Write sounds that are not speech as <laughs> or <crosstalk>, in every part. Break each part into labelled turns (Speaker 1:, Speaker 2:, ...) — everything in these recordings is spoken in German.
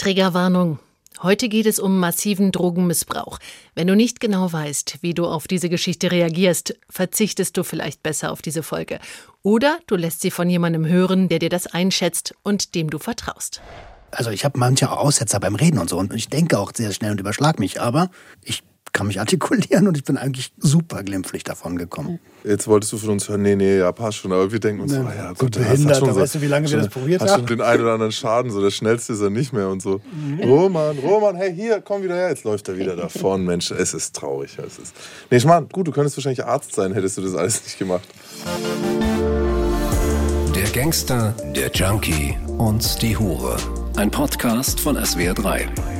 Speaker 1: Triggerwarnung. Heute geht es um massiven Drogenmissbrauch. Wenn du nicht genau weißt, wie du auf diese Geschichte reagierst, verzichtest du vielleicht besser auf diese Folge. Oder du lässt sie von jemandem hören, der dir das einschätzt und dem du vertraust.
Speaker 2: Also ich habe manche Aussetzer beim Reden und so und ich denke auch sehr schnell und überschlag mich, aber ich kann mich artikulieren und ich bin eigentlich super glimpflich davon gekommen.
Speaker 3: Jetzt wolltest du von uns hören, nee, nee, ja, passt schon. Aber wir denken uns,
Speaker 2: Ja,
Speaker 3: so, ah, ja,
Speaker 2: gut
Speaker 3: Gott,
Speaker 2: behindert,
Speaker 3: hast schon
Speaker 2: da weißt du, wie lange wir das probiert
Speaker 3: hast
Speaker 2: haben?
Speaker 3: schon den einen oder anderen Schaden, so der schnellste ist er nicht mehr und so. Roman, Roman, hey, hier, komm wieder her. Jetzt läuft er wieder da vorne, Mensch. Es ist traurig. Es ist. Nee, ich meine, gut, du könntest wahrscheinlich Arzt sein, hättest du das alles nicht gemacht.
Speaker 4: Der Gangster, der Junkie und die Hure. Ein Podcast von SWR3.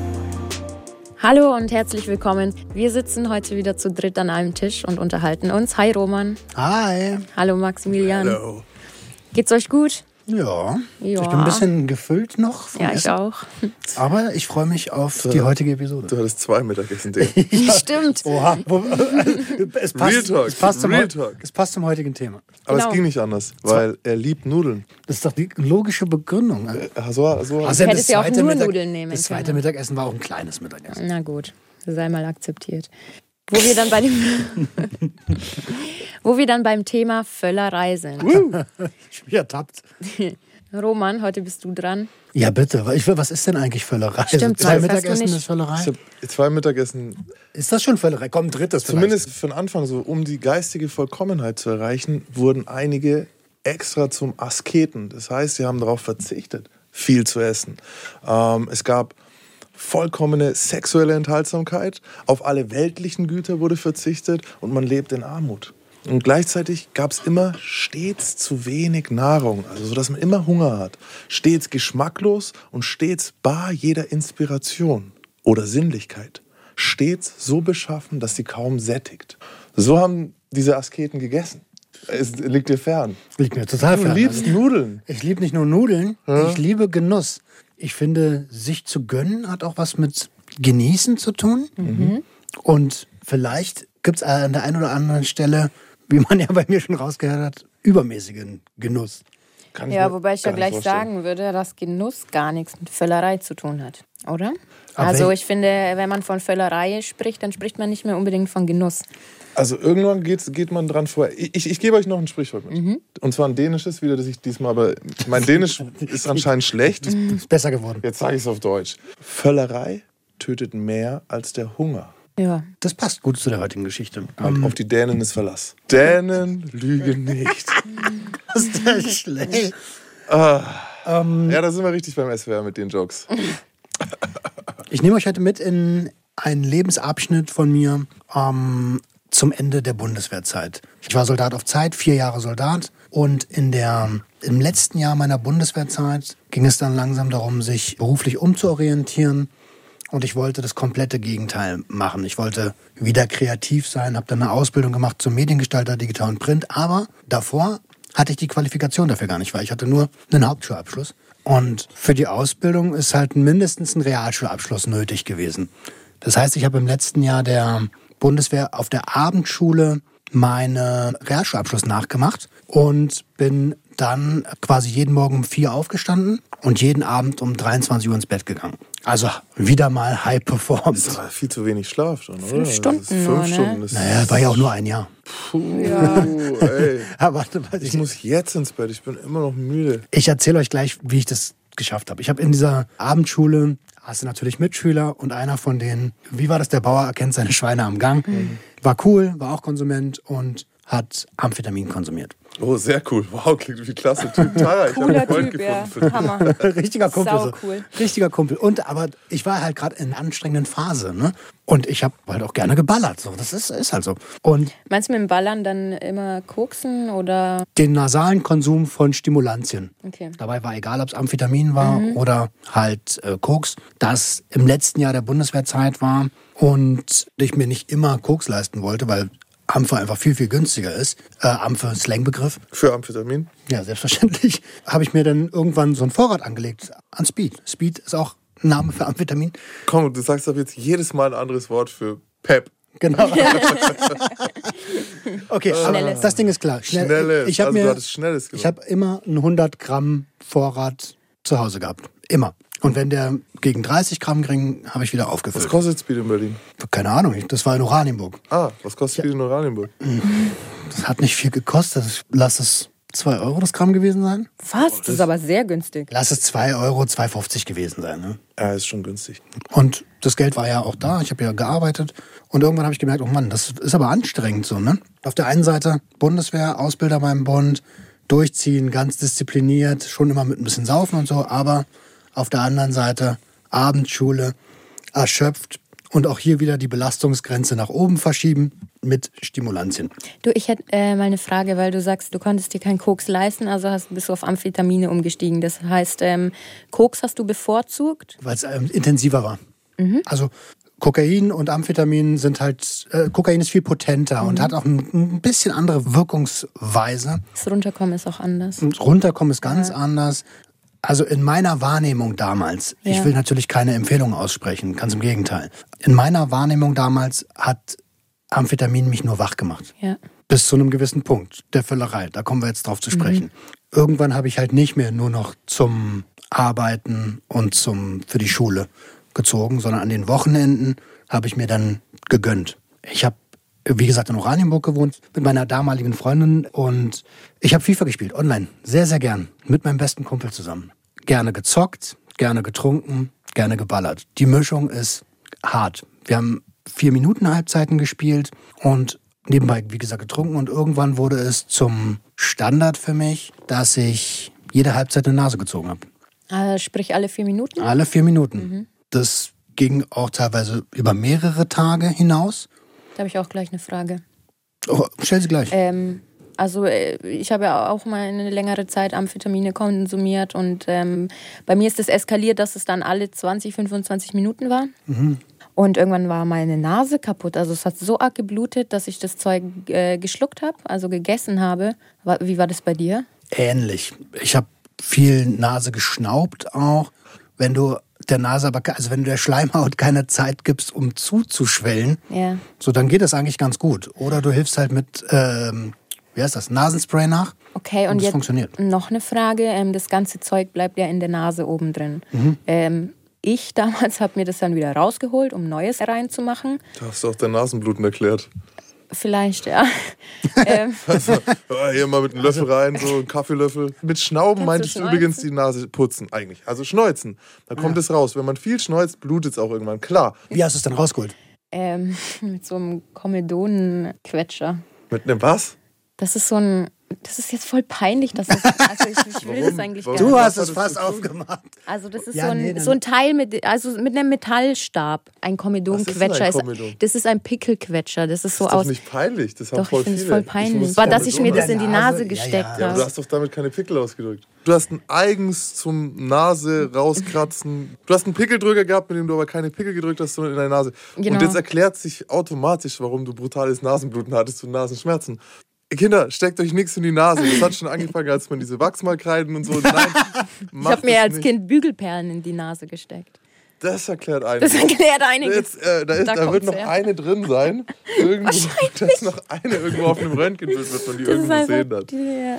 Speaker 5: Hallo und herzlich willkommen. Wir sitzen heute wieder zu dritt an einem Tisch und unterhalten uns. Hi Roman.
Speaker 2: Hi.
Speaker 5: Hallo Maximilian.
Speaker 3: Hallo.
Speaker 5: Geht's euch gut?
Speaker 2: Ja.
Speaker 5: Ja.
Speaker 2: Ich bin ein bisschen gefüllt noch.
Speaker 5: Ja, ich
Speaker 2: Essen,
Speaker 5: auch. <laughs>
Speaker 2: Aber ich freue mich auf die heutige Episode.
Speaker 3: Du hattest zwei Mittagessen, Ding. <laughs> <laughs>
Speaker 5: Stimmt.
Speaker 2: Oha. Es, passt,
Speaker 3: Real Talk,
Speaker 2: es, passt zum,
Speaker 3: Real Talk.
Speaker 2: es passt zum heutigen Thema.
Speaker 3: Aber
Speaker 5: Genau.
Speaker 3: es ging nicht anders, weil er liebt Nudeln.
Speaker 2: Das ist doch die logische Begründung.
Speaker 3: Äh, So, so,
Speaker 2: Also
Speaker 5: hättest ja auch nur Nudeln nehmen
Speaker 2: Das zweite
Speaker 5: können.
Speaker 2: Mittagessen war auch ein kleines Mittagessen.
Speaker 5: Na gut, sei mal akzeptiert. Wo wir dann bei dem Wo wir dann beim Thema Völlerei sind.
Speaker 2: Ich bin ertappt.
Speaker 5: Roman, heute bist du dran.
Speaker 2: Ja, bitte. Ich will, was ist denn eigentlich Völlerei?
Speaker 5: Stimmt,
Speaker 2: Zwei
Speaker 5: das hast du
Speaker 2: Mittagessen ist Völlerei?
Speaker 3: zwei Mittagessen
Speaker 2: Ist das schon Völlerei? Komm, drittes
Speaker 3: Zumindest für den Anfang, so um die geistige Vollkommenheit zu erreichen, wurden einige extra zum Asketen. Das heißt, sie haben darauf verzichtet, viel zu essen. Ähm, es gab vollkommene sexuelle Enthaltsamkeit, auf alle weltlichen Güter wurde verzichtet und man lebt in Armut. Und gleichzeitig gab es immer stets zu wenig Nahrung, also so dass man immer Hunger hat. Stets geschmacklos und stets bar jeder Inspiration oder Sinnlichkeit. Stets so beschaffen, dass sie kaum sättigt. So haben diese Asketen gegessen. Es liegt dir fern.
Speaker 2: Liegt mir total
Speaker 3: Du
Speaker 2: fern.
Speaker 3: liebst
Speaker 2: Also,
Speaker 3: Nudeln.
Speaker 2: ich liebe nicht nur Nudeln, ich liebe Genuss. Ich finde, sich zu gönnen hat auch was mit Genießen zu tun. Und vielleicht gibt es an der einen oder anderen Stelle, wie man ja bei mir schon rausgehört hat, übermäßigen Genuss.
Speaker 3: Kann ich
Speaker 5: Ja,
Speaker 3: mir
Speaker 5: wobei ich ja gleich
Speaker 3: vorstellen.
Speaker 5: sagen würde, dass Genuss gar nichts mit Völlerei zu tun hat, oder?
Speaker 2: Aber
Speaker 5: also ich finde, wenn man von Völlerei spricht, dann spricht man nicht mehr unbedingt von Genuss.
Speaker 3: Also irgendwann geht, geht man dran vor. Ich, ich, ich gebe euch noch ein Sprichwort mit.
Speaker 5: Mhm.
Speaker 3: Und zwar ein dänisches wieder, das ich diesmal, aber mein Dänisch <laughs> ist anscheinend schlecht.
Speaker 2: Ist besser geworden.
Speaker 3: Jetzt sage ich es auf Deutsch. Völlerei tötet mehr als der Hunger.
Speaker 5: Ja.
Speaker 2: Das passt gut zu der heutigen Geschichte.
Speaker 3: Und auf die Dänen ist Verlass. Dänen lügen nicht. <laughs>
Speaker 2: Das ist ja schlecht.
Speaker 3: Ja, da sind wir richtig beim SWR mit den Jokes. <laughs>
Speaker 2: Ich nehme euch heute mit in einen Lebensabschnitt von mir ähm, zum Ende der Bundeswehrzeit. Ich war Soldat auf Zeit, vier Jahre Soldat. Und in der, im letzten Jahr meiner Bundeswehrzeit ging es dann langsam darum, sich beruflich umzuorientieren. Und ich wollte das komplette Gegenteil machen. Ich wollte wieder kreativ sein, habe dann eine Ausbildung gemacht zum Mediengestalter Digital und Print. Aber davor hatte ich die Qualifikation dafür gar nicht, weil ich hatte nur einen Hauptschulabschluss. Und für die Ausbildung ist halt mindestens ein Realschulabschluss nötig gewesen. Das heißt, ich habe im letzten Jahr der Bundeswehr auf der Abendschule meinen Realschulabschluss nachgemacht und bin dann quasi jeden Morgen um vier aufgestanden und jeden Abend um 23 Uhr ins Bett gegangen. Also wieder mal high performed.
Speaker 3: Das ist aber viel zu wenig Schlaf schon, oder?
Speaker 5: Fünf Stunden
Speaker 3: Fünf
Speaker 5: nur, ne?
Speaker 3: Stunden. Das
Speaker 2: Naja, war ja auch nur ein Jahr.
Speaker 3: Puh, ey. <laughs>
Speaker 2: Aber warte, warte,
Speaker 3: Ich muss jetzt ins Bett. Ich bin immer noch müde.
Speaker 2: Ich erzähle euch gleich, wie ich das geschafft habe. Ich habe in dieser Abendschule, hast du natürlich Mitschüler und einer von denen, wie war das, der Bauer erkennt seine Schweine am Gang, war cool, war auch Konsument und hat Amphetamin konsumiert.
Speaker 3: Oh, sehr cool. Wow, klingt wie klasse Typ. Tara, ich habe <laughs>
Speaker 5: Cooler
Speaker 3: einen Freund
Speaker 5: Typ, ja.
Speaker 3: gefunden für dich.
Speaker 5: Hammer. <laughs>
Speaker 2: Richtiger Kumpel.
Speaker 5: Sau
Speaker 2: so.
Speaker 5: cool.
Speaker 2: Richtiger Kumpel. Und aber ich war halt gerade in einer anstrengenden Phase, ne? Und ich habe halt auch gerne geballert. So, das ist, ist halt so. Und
Speaker 5: Meinst du mit dem Ballern dann immer koksen oder
Speaker 2: den nasalen Konsum von Stimulantien.
Speaker 5: Okay.
Speaker 2: Dabei war egal, ob es Amphetamin war oder halt äh, Koks, das im letzten Jahr der Bundeswehrzeit war und ich mir nicht immer Koks leisten wollte, weil Amphe einfach viel, viel günstiger ist. Äh, Amphe, Slangbegriff.
Speaker 3: Für Amphetamin?
Speaker 2: Ja, selbstverständlich. <laughs> Habe ich mir dann irgendwann so ein Vorrat angelegt an Speed. Speed ist auch ein Name für Amphetamin.
Speaker 3: Komm, du sagst ab jetzt jedes Mal ein anderes Wort für Pep.
Speaker 2: Genau. <laughs> <laughs> okay, aber
Speaker 5: Schnelles.
Speaker 2: das Ding ist klar. Schnell,
Speaker 3: Schnelles.
Speaker 2: Ich habe
Speaker 3: Also
Speaker 2: mir,
Speaker 3: Schnelles
Speaker 2: ich habe immer einen 100 Gramm Vorrat zu Hause gehabt. Immer. Und wenn der gegen 30 Gramm ging, habe ich wieder aufgefüllt.
Speaker 3: Was kostet Speed in Berlin?
Speaker 2: Keine Ahnung, das war in Oranienburg.
Speaker 3: Ah, was kostet Speed in Oranienburg?
Speaker 2: Das hat nicht viel gekostet. Lass es 2 Euro das Gramm gewesen sein.
Speaker 5: Was? Das ist aber sehr günstig.
Speaker 2: Lass es 2 Euro, 2,50 gewesen sein. Ne?
Speaker 3: Ja, ist schon günstig.
Speaker 2: Und das Geld war ja auch da. Ich habe ja gearbeitet. Und irgendwann habe ich gemerkt, oh Mann, das ist aber anstrengend so. Ne? Auf der einen Seite Bundeswehr, Ausbilder beim Bund, durchziehen, ganz diszipliniert, schon immer mit ein bisschen Saufen und so. Aber auf der anderen Seite Abendschule, erschöpft und auch hier wieder die Belastungsgrenze nach oben verschieben mit Stimulantien.
Speaker 5: Du, ich hätte äh, mal eine Frage, weil du sagst, du konntest dir keinen Koks leisten, also hast, bist du auf Amphetamine umgestiegen. Das heißt, ähm, Koks hast du bevorzugt?
Speaker 2: Weil es ähm, intensiver war. Also Kokain und Amphetamin sind halt, äh, Kokain ist viel potenter und hat auch ein, ein bisschen andere Wirkungsweise.
Speaker 5: Das Runterkommen ist auch anders.
Speaker 2: Und runterkommen ist ganz anders. Also in meiner Wahrnehmung damals, ich
Speaker 5: Ja.
Speaker 2: will natürlich keine Empfehlung aussprechen, ganz im Gegenteil. In meiner Wahrnehmung damals hat Amphetamin mich nur wach gemacht.
Speaker 5: Ja.
Speaker 2: Bis zu einem gewissen Punkt der Völlerei. Da kommen wir jetzt drauf zu sprechen. Irgendwann habe ich halt nicht mehr nur noch zum Arbeiten und zum für die Schule gezogen, sondern an den Wochenenden habe ich mir dann gegönnt. Ich habe, wie gesagt, in Oranienburg gewohnt mit meiner damaligen Freundin und ich habe FIFA gespielt, online. Sehr, sehr gern. Mit meinem besten Kumpel zusammen. Gerne gezockt, gerne getrunken, gerne geballert. Die Mischung ist hart. Wir haben vier Minuten Halbzeiten gespielt und nebenbei, wie gesagt, getrunken. Und irgendwann wurde es zum Standard für mich, dass ich jede Halbzeit eine Nase gezogen habe.
Speaker 5: Äh, sprich alle vier Minuten?
Speaker 2: Alle vier Minuten. Das ging auch teilweise über mehrere Tage hinaus.
Speaker 5: Da habe ich auch gleich eine Frage.
Speaker 2: Oh, stell sie gleich.
Speaker 5: Ähm, also äh, ich habe ja auch mal eine längere Zeit Amphetamine konsumiert und ähm, bei mir ist es eskaliert, dass es dann alle 20, 25 Minuten war. Und irgendwann war meine Nase kaputt. Also es hat so arg geblutet, dass ich das Zeug äh, geschluckt habe, also gegessen habe. Wie war das bei dir?
Speaker 2: Ähnlich. Ich habe viel Nase geschnaubt auch. Wenn du der Nase aber, also wenn du der Schleimhaut keine Zeit gibst, um zuzuschwellen,
Speaker 5: Ja.
Speaker 2: so dann geht das eigentlich ganz gut. Oder du hilfst halt mit, ähm, wie heißt das, Nasenspray nach.
Speaker 5: Okay, und,
Speaker 2: Und das
Speaker 5: jetzt
Speaker 2: funktioniert.
Speaker 5: noch eine Frage. Ähm, das ganze Zeug bleibt ja in der Nase oben drin.
Speaker 2: Mhm.
Speaker 5: Ähm, ich <laughs> damals habe mir das dann wieder rausgeholt, um Neues reinzumachen.
Speaker 3: Da hast du auch dein Nasenbluten erklärt.
Speaker 5: Vielleicht, ja. <laughs> ähm,
Speaker 3: Also, hier mal mit einem Löffel rein, so ein Kaffeelöffel. Mit Schnauben
Speaker 5: Kannst
Speaker 3: meintest
Speaker 5: du
Speaker 3: du übrigens die Nase putzen, eigentlich. Also schneuzen. Da kommt es raus. Wenn man viel schneuzt, blutet es auch irgendwann. Klar.
Speaker 2: Wie hast du es dann rausgeholt?
Speaker 5: ähm, <laughs> mit so einem Komedonen-Quetscher.
Speaker 3: Mit einem was?
Speaker 5: Das ist so ein. Das ist jetzt voll peinlich, dass es, also ich, ich will
Speaker 3: Warum?
Speaker 5: das eigentlich
Speaker 3: Warum?
Speaker 5: gar
Speaker 2: Du
Speaker 5: nicht.
Speaker 2: hast
Speaker 3: hat
Speaker 2: es
Speaker 3: das
Speaker 2: fast aufgemacht.
Speaker 5: Also das ist
Speaker 2: Ja,
Speaker 5: so, ein,
Speaker 2: nee,
Speaker 5: so ein Teil mit, also mit einem Metallstab. Ein Komedonquetscher.
Speaker 3: Ist ein Komedon?
Speaker 5: Das ist ein Pickelquetscher. Das ist so
Speaker 3: Das ist
Speaker 5: aus.
Speaker 3: doch nicht peinlich. Das haben
Speaker 5: Doch, ich
Speaker 3: voll
Speaker 5: finde es
Speaker 3: viele.
Speaker 5: voll peinlich. War, dass ich mir das in die
Speaker 2: Nase- ja,
Speaker 5: gesteckt
Speaker 2: ja.
Speaker 3: Ja, aber du
Speaker 5: habe.
Speaker 3: hast doch damit keine Pickel ausgedrückt. Du hast ein eigens zum Nase rauskratzen. Du hast einen Pickeldrücker gehabt, mit dem du aber keine Pickel gedrückt hast, sondern in deine Nase.
Speaker 5: Genau.
Speaker 3: Und jetzt erklärt sich automatisch, warum du brutales Nasenbluten hattest und Nasenschmerzen. Kinder, steckt euch nichts in die Nase. Das hat schon angefangen, als man diese Wachsmalkreiden und so. Nein, <laughs>
Speaker 5: Ich habe mir als Kind Bügelperlen in die Nase gesteckt.
Speaker 3: Das erklärt einiges.
Speaker 5: Das erklärt einiges.
Speaker 3: Jetzt, äh, da, ist,
Speaker 5: Da
Speaker 3: da, wird noch
Speaker 5: her.
Speaker 3: eine drin sein. Irgendwo, da ist noch eine irgendwo auf einem Röntgenbild, wird man die
Speaker 5: Das
Speaker 3: irgendwo
Speaker 5: einfach
Speaker 3: sehen hat.
Speaker 5: die-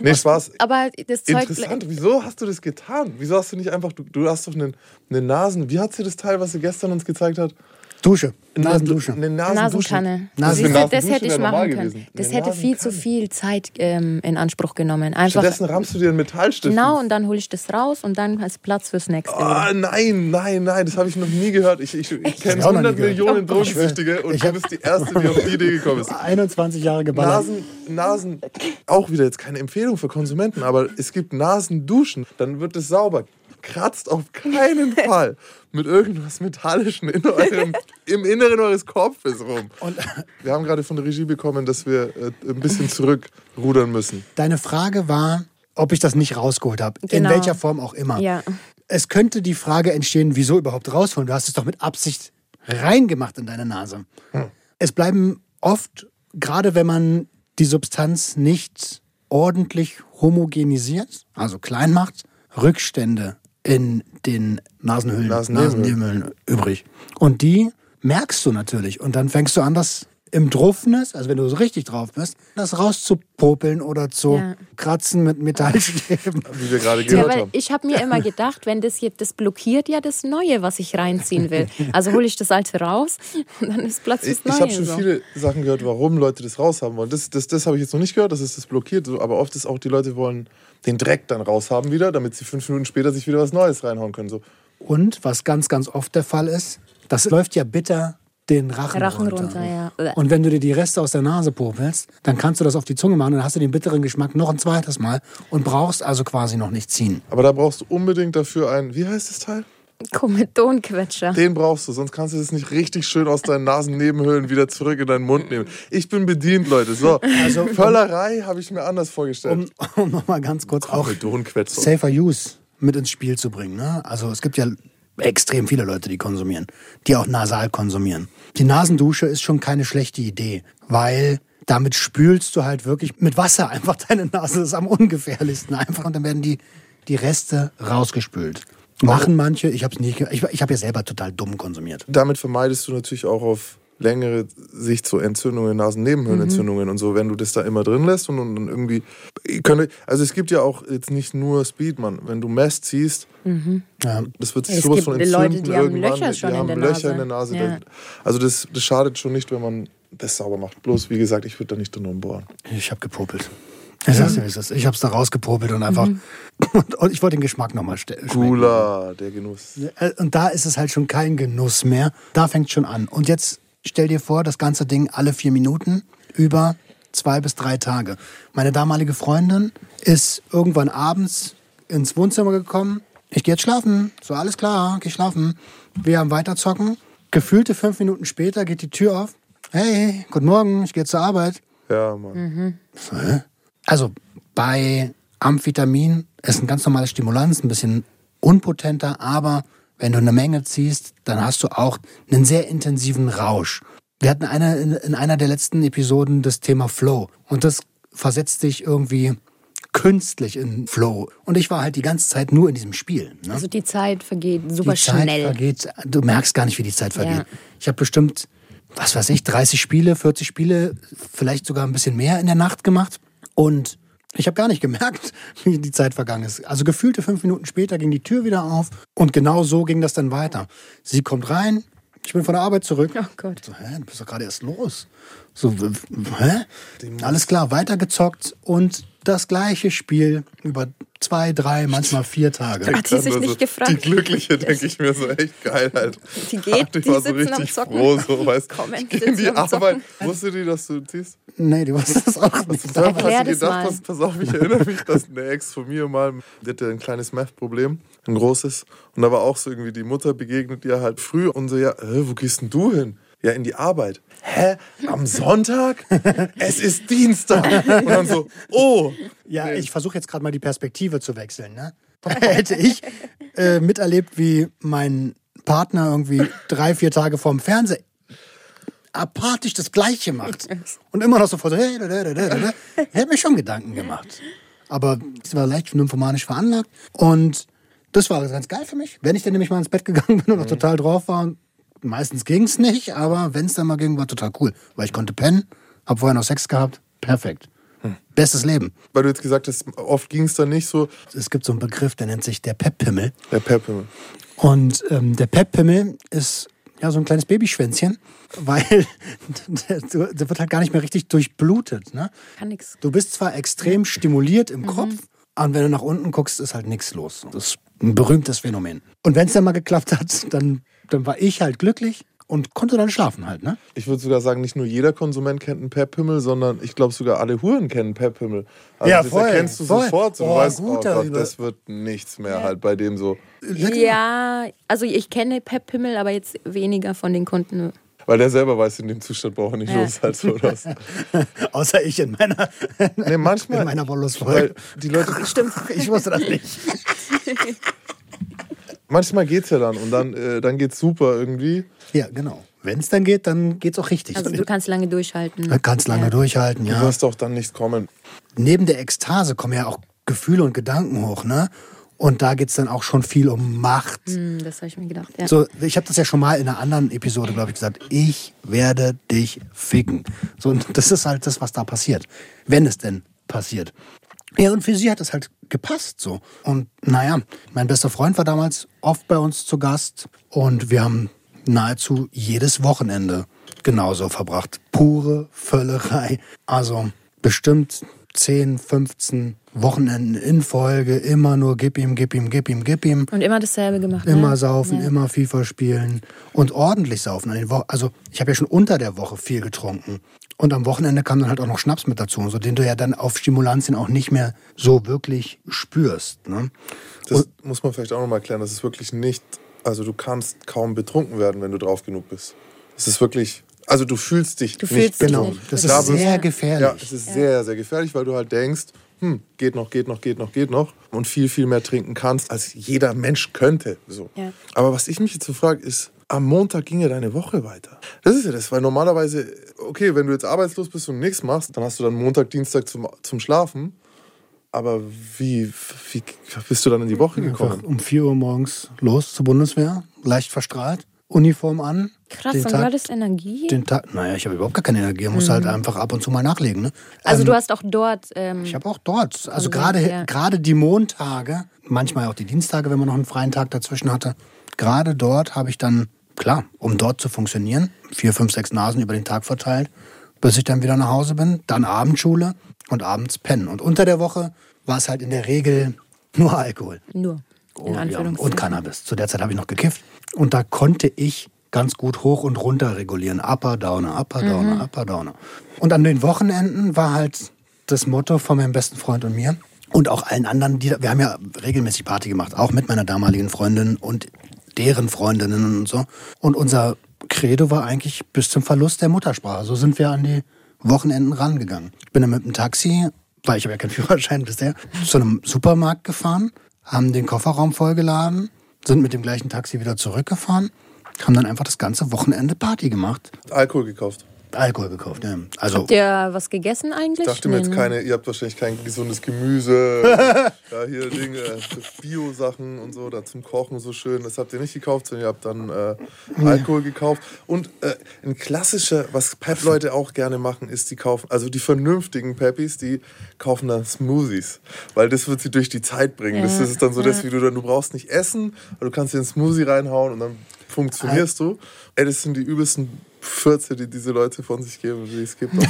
Speaker 3: Nee, Spaß.
Speaker 5: Aber das Zeug.
Speaker 3: Interessant. Wieso hast du das getan? Wieso hast du nicht einfach, du, du hast doch eine, eine Nasen, wie hat sie das Teil, was sie gestern uns gezeigt hat?
Speaker 2: Dusche. Nasendusche.
Speaker 3: Eine Nasendusche.
Speaker 5: Nasenkanne.
Speaker 2: Nasen-
Speaker 3: Nasendusche
Speaker 5: das hätte ich machen können.
Speaker 3: gewesen.
Speaker 5: Das
Speaker 3: Eine
Speaker 5: hätte viel zu viel Zeit ähm, in Anspruch genommen. Einfach
Speaker 3: Stattdessen rammst du dir einen Metallstift.
Speaker 5: genau und dann hole ich das raus und dann hast Platz fürs nächste.
Speaker 3: Ah, nein, nein, nein, das habe ich noch nie gehört. Ich, ich, ich kenne
Speaker 2: ich auch noch nie
Speaker 3: 100
Speaker 2: gehört.
Speaker 3: Millionen
Speaker 2: Oh,
Speaker 3: Drogensüchtige und
Speaker 2: ich
Speaker 3: du bist die Erste, die auf die Idee gekommen ist. <laughs>
Speaker 2: 21 Jahre geballert.
Speaker 3: Nasen, Nasen, auch wieder jetzt keine Empfehlung für Konsumenten, aber es gibt Nasenduschen, dann wird es sauber. Kratzt auf keinen <laughs> Fall mit irgendwas Metallischen in eurem, im Inneren eures Kopfes rum.
Speaker 2: Und
Speaker 3: Wir haben gerade von der Regie bekommen, dass wir äh, ein bisschen zurückrudern müssen.
Speaker 2: deine Frage war, ob ich das nicht rausgeholt habe.
Speaker 5: Genau.
Speaker 2: In welcher Form auch immer.
Speaker 5: Ja.
Speaker 2: Es könnte die Frage entstehen, wieso überhaupt rausholen? Du hast es doch mit Absicht reingemacht in deine Nase. Es bleiben oft, gerade wenn man die Substanz nicht ordentlich homogenisiert, also klein macht, Rückstände in den Nasenhöhlen,
Speaker 3: Nasennebenhöhlen.
Speaker 2: Übrig. Und die merkst du natürlich. Und dann fängst du an, das im Druffnis, also wenn du so richtig drauf bist, das rauszupopeln oder zu
Speaker 5: Ja.
Speaker 2: kratzen mit Metallstäben. <laughs>
Speaker 3: Wie wir gerade
Speaker 5: Ja,
Speaker 3: gehört
Speaker 5: weil
Speaker 3: haben.
Speaker 5: ich habe mir immer <laughs> gedacht, wenn das jetzt, das blockiert ja das Neue, was ich reinziehen will. Also hole ich das Alte raus <laughs> und dann ist Platz
Speaker 3: Ich,
Speaker 5: fürs
Speaker 3: ich
Speaker 5: Neue.
Speaker 3: habe schon
Speaker 5: so.
Speaker 3: viele Sachen gehört, warum Leute das raushaben wollen. Das, das, das habe ich jetzt noch nicht gehört, dass es das blockiert. Aber oft ist auch, die Leute wollen den Dreck dann raushaben wieder, damit sie fünf Minuten später sich wieder was Neues reinhauen können. So,
Speaker 2: Und was ganz, ganz oft der Fall ist, das läuft ja bitter den Rachen,
Speaker 5: Rachen
Speaker 2: runter.
Speaker 5: runter, ja.
Speaker 2: Und wenn du dir die Reste aus der Nase popelst, dann kannst du das auf die Zunge machen und dann hast du den bitteren Geschmack noch ein zweites Mal und brauchst also quasi noch nicht ziehen.
Speaker 3: Aber da brauchst du unbedingt dafür ein, wie heißt das Teil?
Speaker 5: Kometonquetscher.
Speaker 3: Den brauchst du, sonst kannst du das nicht richtig schön aus deinen Nasennebenhöhlen wieder zurück in deinen Mund nehmen. Ich bin bedient, Leute. So,
Speaker 2: Also-
Speaker 3: Völlerei habe ich mir anders vorgestellt.
Speaker 2: Um, um nochmal ganz kurz auch. Safer Use mit ins Spiel zu bringen. Ne? Also es gibt ja extrem viele Leute, die konsumieren, die auch nasal konsumieren. Die Nasendusche ist schon keine schlechte Idee, weil damit spülst du halt wirklich mit Wasser einfach deine Nase. Das ist am ungefährlichsten einfach und dann werden die, die Reste rausgespült. Machen manche, ich habe nicht, ich, ich habe ja selber total dumm konsumiert.
Speaker 3: damit vermeidest du natürlich auch auf längere Sicht so Entzündungen, Nasennebenhöhlenentzündungen und so, wenn du das da immer drin lässt und, und dann irgendwie. Ich könnte, also es gibt ja auch jetzt nicht nur Speedman. Wenn du Mess ziehst,
Speaker 2: Ja.
Speaker 3: das wird sich
Speaker 5: Es
Speaker 3: sowas von
Speaker 5: Leute,
Speaker 3: entzünden
Speaker 5: die haben
Speaker 3: irgendwann.
Speaker 5: Löcher schon
Speaker 3: die
Speaker 5: in
Speaker 3: haben
Speaker 5: der
Speaker 3: Löcher
Speaker 5: Nase.
Speaker 3: in der Nase.
Speaker 5: Ja.
Speaker 3: Also das, das schadet schon nicht, wenn man das sauber macht. Bloß, wie gesagt, ich würde da nicht drin rumbohren.
Speaker 2: Ich habe gepopelt. Ich sag's dir, wie es ist. Ich habe es da rausgepopelt und einfach. <laughs> Und, und ich wollte den Geschmack nochmal schmecken.
Speaker 3: Gula, der Genuss.
Speaker 2: Äh, Und da ist es halt schon kein Genuss mehr. Da fängt schon an. Und jetzt stell dir vor, das ganze Ding alle vier Minuten über zwei bis drei Tage. Meine damalige Freundin ist irgendwann abends ins Wohnzimmer gekommen. Ich gehe jetzt schlafen. So, alles klar, geh schlafen. Wir haben weiter zocken. Gefühlte fünf Minuten später geht die Tür auf. Hey, guten Morgen, ich gehe zur Arbeit.
Speaker 3: Ja, Mann.
Speaker 2: So, hä? Also bei Amphetamin ist ein ganz normales Stimulanz, ein bisschen unpotenter, aber wenn du eine Menge ziehst, dann hast du auch einen sehr intensiven Rausch. Wir hatten eine, in, in einer der letzten Episoden das Thema Flow und das versetzt dich irgendwie künstlich in Flow. Und ich war halt die ganze Zeit nur in diesem Spiel. Ne?
Speaker 5: Also die Zeit vergeht super
Speaker 2: die Zeit
Speaker 5: schnell.
Speaker 2: vergeht, du merkst gar nicht, wie die Zeit vergeht.
Speaker 5: Ja.
Speaker 2: Ich habe bestimmt, was weiß ich, 30 Spiele, 40 Spiele, vielleicht sogar ein bisschen mehr in der Nacht gemacht. Und ich habe gar nicht gemerkt, <laughs> wie die Zeit vergangen ist. Also gefühlte fünf Minuten später ging die Tür wieder auf und genau so ging das dann weiter. Sie kommt rein, ich bin von der Arbeit zurück.
Speaker 5: Oh Gott.
Speaker 2: So, hä, du bist doch gerade erst los. So, hä? Alles klar, weitergezockt und das gleiche Spiel über zwei, drei, manchmal vier Tage.
Speaker 5: Hat sie sich
Speaker 3: Also,
Speaker 5: nicht gefragt?
Speaker 3: Die Glückliche, denke ich mir so echt geil halt.
Speaker 5: Die geht,
Speaker 3: ich
Speaker 5: die
Speaker 3: war so richtig
Speaker 5: Zocken.
Speaker 3: froh, so weißt
Speaker 5: Kommen,
Speaker 3: Ich gehe in die Arbeit. Wusste die, dass du ziehst?
Speaker 2: Nee, die wusste das auch nicht.
Speaker 3: Da
Speaker 5: Erklär
Speaker 3: hast du
Speaker 5: das
Speaker 3: gedacht,
Speaker 5: mal.
Speaker 3: pass, pass auf, ich erinnere mich, dass eine Ex von mir mal, die hatte ein kleines Meth-Problem, ein großes. Und da war auch so irgendwie die Mutter begegnet ihr halt früh und so, ja, wo gehst denn du hin? Ja, in die Arbeit. Hä? Am Sonntag? es ist Dienstag. Und dann so, oh.
Speaker 2: Ja, ich versuche jetzt gerade mal die Perspektive zu wechseln. Ne? <laughs> Hätte ich äh, miterlebt, wie mein Partner irgendwie drei, vier Tage vorm Fernseher apathisch das Gleiche macht und immer noch sofort so, hey, da, da, da, da, da. hätte mir schon Gedanken gemacht. Aber sie war leicht nymphomanisch veranlagt und das war ganz geil für mich. Wenn ich dann nämlich mal ins Bett gegangen bin und noch total drauf war, und meistens ging es nicht, aber wenn es dann mal ging, war total cool, weil ich konnte pennen, habe vorher noch Sex gehabt, perfekt. Bestes Leben.
Speaker 3: Weil du jetzt gesagt hast, oft ging es dann nicht so.
Speaker 2: Es gibt so einen Begriff, der nennt sich der Peppimmel.
Speaker 3: Der Peppe.
Speaker 2: Und ähm, der Peppimmel ist ja so ein kleines Babyschwänzchen, <laughs> weil der, der wird halt gar nicht mehr richtig durchblutet. Ne?
Speaker 5: Kann nix.
Speaker 2: Du bist zwar extrem stimuliert im Kopf, aber wenn du nach unten guckst, ist halt nichts los. Das ist ein berühmtes Phänomen. Und wenn es dann mal geklappt hat, dann, dann war ich halt glücklich und konnte dann schlafen halt. Ne?
Speaker 3: Ich würde sogar sagen, nicht nur jeder Konsument kennt einen Pep-Himmel, sondern ich glaube sogar alle Huren kennen Pep-Himmel. Also
Speaker 2: Ja,
Speaker 3: das
Speaker 2: voll,
Speaker 3: erkennst du
Speaker 2: voll.
Speaker 3: sofort. So, du
Speaker 2: Oh,
Speaker 3: weißt, oh
Speaker 2: guter
Speaker 3: Gott,
Speaker 2: Über-
Speaker 3: das wird nichts mehr halt bei dem so.
Speaker 5: Ja, also ich kenne Pep Pimmel, aber jetzt weniger von den Kunden.
Speaker 3: Weil der selber weiß, in dem Zustand braucht er nicht
Speaker 5: Ja.
Speaker 3: los. Halt so das. <laughs>
Speaker 2: Außer ich in meiner,
Speaker 3: Nee, manchmal. <laughs>
Speaker 2: in meiner
Speaker 3: weil
Speaker 2: Wollustfolge.
Speaker 3: die Leute,
Speaker 2: Stimmt, ich wusste das nicht. <laughs>
Speaker 3: manchmal geht's ja dann und dann, äh, dann geht's super irgendwie.
Speaker 2: Ja, genau. Wenn es dann geht, dann geht's auch richtig.
Speaker 5: Also du kannst lange durchhalten.
Speaker 2: Du kannst lange
Speaker 5: Ja.
Speaker 2: durchhalten,
Speaker 3: Du
Speaker 2: ja.
Speaker 3: wirst auch dann nicht kommen.
Speaker 2: neben der Ekstase kommen ja auch Gefühle und Gedanken hoch, ne? Und da geht es dann auch schon viel um Macht.
Speaker 5: Hm, das habe ich mir gedacht, ja.
Speaker 2: So, ich habe das ja schon mal in einer anderen Episode, glaube ich, gesagt. Ich werde dich ficken. So, und das ist halt das, was da passiert. Wenn es denn passiert. Ja, und für sie hat es halt gepasst so. Und naja, mein bester Freund war damals oft bei uns zu Gast und wir haben nahezu jedes Wochenende genauso verbracht. Pure Völlerei. Also bestimmt 10, 15 Wochenenden in Folge, immer nur gib ihm, gib ihm, gib ihm, gib ihm.
Speaker 5: Und immer dasselbe gemacht.
Speaker 2: Immer
Speaker 5: ne?
Speaker 2: saufen,
Speaker 5: ja.
Speaker 2: immer FIFA spielen und ordentlich saufen. Also ich habe ja schon unter der Woche viel getrunken. Und am Wochenende kam dann halt auch noch Schnaps mit dazu, so den du ja dann auf Stimulantien auch nicht mehr so wirklich spürst. Ne?
Speaker 3: Das muss man vielleicht auch nochmal erklären. Das ist wirklich nicht, also du kannst kaum betrunken werden, wenn du drauf genug bist. Es ist wirklich, also du fühlst dich
Speaker 5: Du
Speaker 3: nicht
Speaker 5: fühlst dich
Speaker 2: Genau,
Speaker 5: nicht.
Speaker 2: das
Speaker 3: Da
Speaker 2: ist sehr
Speaker 3: Ja,
Speaker 2: gefährlich.
Speaker 3: es ist sehr, sehr gefährlich, weil du halt denkst, hm, geht noch, geht noch, geht noch, geht noch und viel, viel mehr trinken kannst, als jeder Mensch könnte. So.
Speaker 5: Ja.
Speaker 3: Aber was ich mich jetzt so frage, ist, am Montag ging ja deine Woche weiter. Das ist ja das, weil normalerweise, okay, wenn du jetzt arbeitslos bist und nichts machst, dann hast du dann Montag, Dienstag zum, zum Schlafen. Aber wie, wie bist du dann in die Woche
Speaker 2: Einfach
Speaker 3: gekommen?
Speaker 2: um 4 Uhr morgens los zur Bundeswehr, leicht verstrahlt, Uniform an.
Speaker 5: Krass,
Speaker 2: den
Speaker 5: dann
Speaker 2: Tag,
Speaker 5: war das Energie.
Speaker 2: Den Tag, naja, ich habe überhaupt gar keine Energie, muss halt einfach ab und zu mal nachlegen. Ne?
Speaker 5: also
Speaker 2: Ähm,
Speaker 5: du hast auch dort. Ähm,
Speaker 2: Ich habe auch dort, also
Speaker 5: Also,
Speaker 2: gerade
Speaker 5: ja.
Speaker 2: die Montage, manchmal auch die Dienstage, wenn man noch einen freien Tag dazwischen hatte, gerade dort habe ich dann, klar, um dort zu funktionieren, vier, fünf, sechs Nasen über den Tag verteilt, bis ich dann wieder nach Hause bin, dann Abendschule und abends pennen. Und unter der Woche war es halt in der Regel nur Alkohol.
Speaker 5: nur. In
Speaker 2: Und, ja, und Cannabis. Zu der Zeit habe ich noch gekifft. Und da konnte ich ganz gut hoch und runter regulieren. Upper, Downer, Upper, Downer, Upper, Downer. Und an den Wochenenden war halt das Motto von meinem besten Freund und mir und auch allen anderen, die, wir haben ja regelmäßig Party gemacht, auch mit meiner damaligen Freundin und deren Freundinnen und so. Und unser Credo war eigentlich bis zum Verlust der Muttersprache. So sind wir an die Wochenenden rangegangen. Ich bin dann mit dem Taxi, weil ich habe ja keinen <laughs> Führerschein bisher, zu einem Supermarkt gefahren, haben den Kofferraum vollgeladen, sind mit dem gleichen Taxi wieder zurückgefahren, haben dann einfach das ganze Wochenende Party gemacht.
Speaker 3: Alkohol gekauft.
Speaker 2: Alkohol gekauft, ja. Also
Speaker 5: Habt ihr was gegessen eigentlich?
Speaker 3: Ich dachte mir jetzt
Speaker 5: ne?
Speaker 3: keine, ihr habt wahrscheinlich kein gesundes Gemüse, <laughs> ja, hier Dinge, Bio-Sachen und so, da zum Kochen so schön. Das habt ihr nicht gekauft, sondern ihr habt dann äh, Alkohol gekauft. Und äh, ein klassischer, was Pep-Leute auch gerne machen, ist, die kaufen, also die vernünftigen Peppis, die kaufen dann Smoothies. Weil das wird sie durch die Zeit bringen. Das
Speaker 5: Ja,
Speaker 3: ist dann so, das,
Speaker 5: ja.
Speaker 3: wie du dann, du brauchst nicht essen, aber du kannst dir einen Smoothie reinhauen und dann funktionierst du. Ey, das sind die übelsten Fürze, die diese Leute von sich geben, die es gibt. <laughs>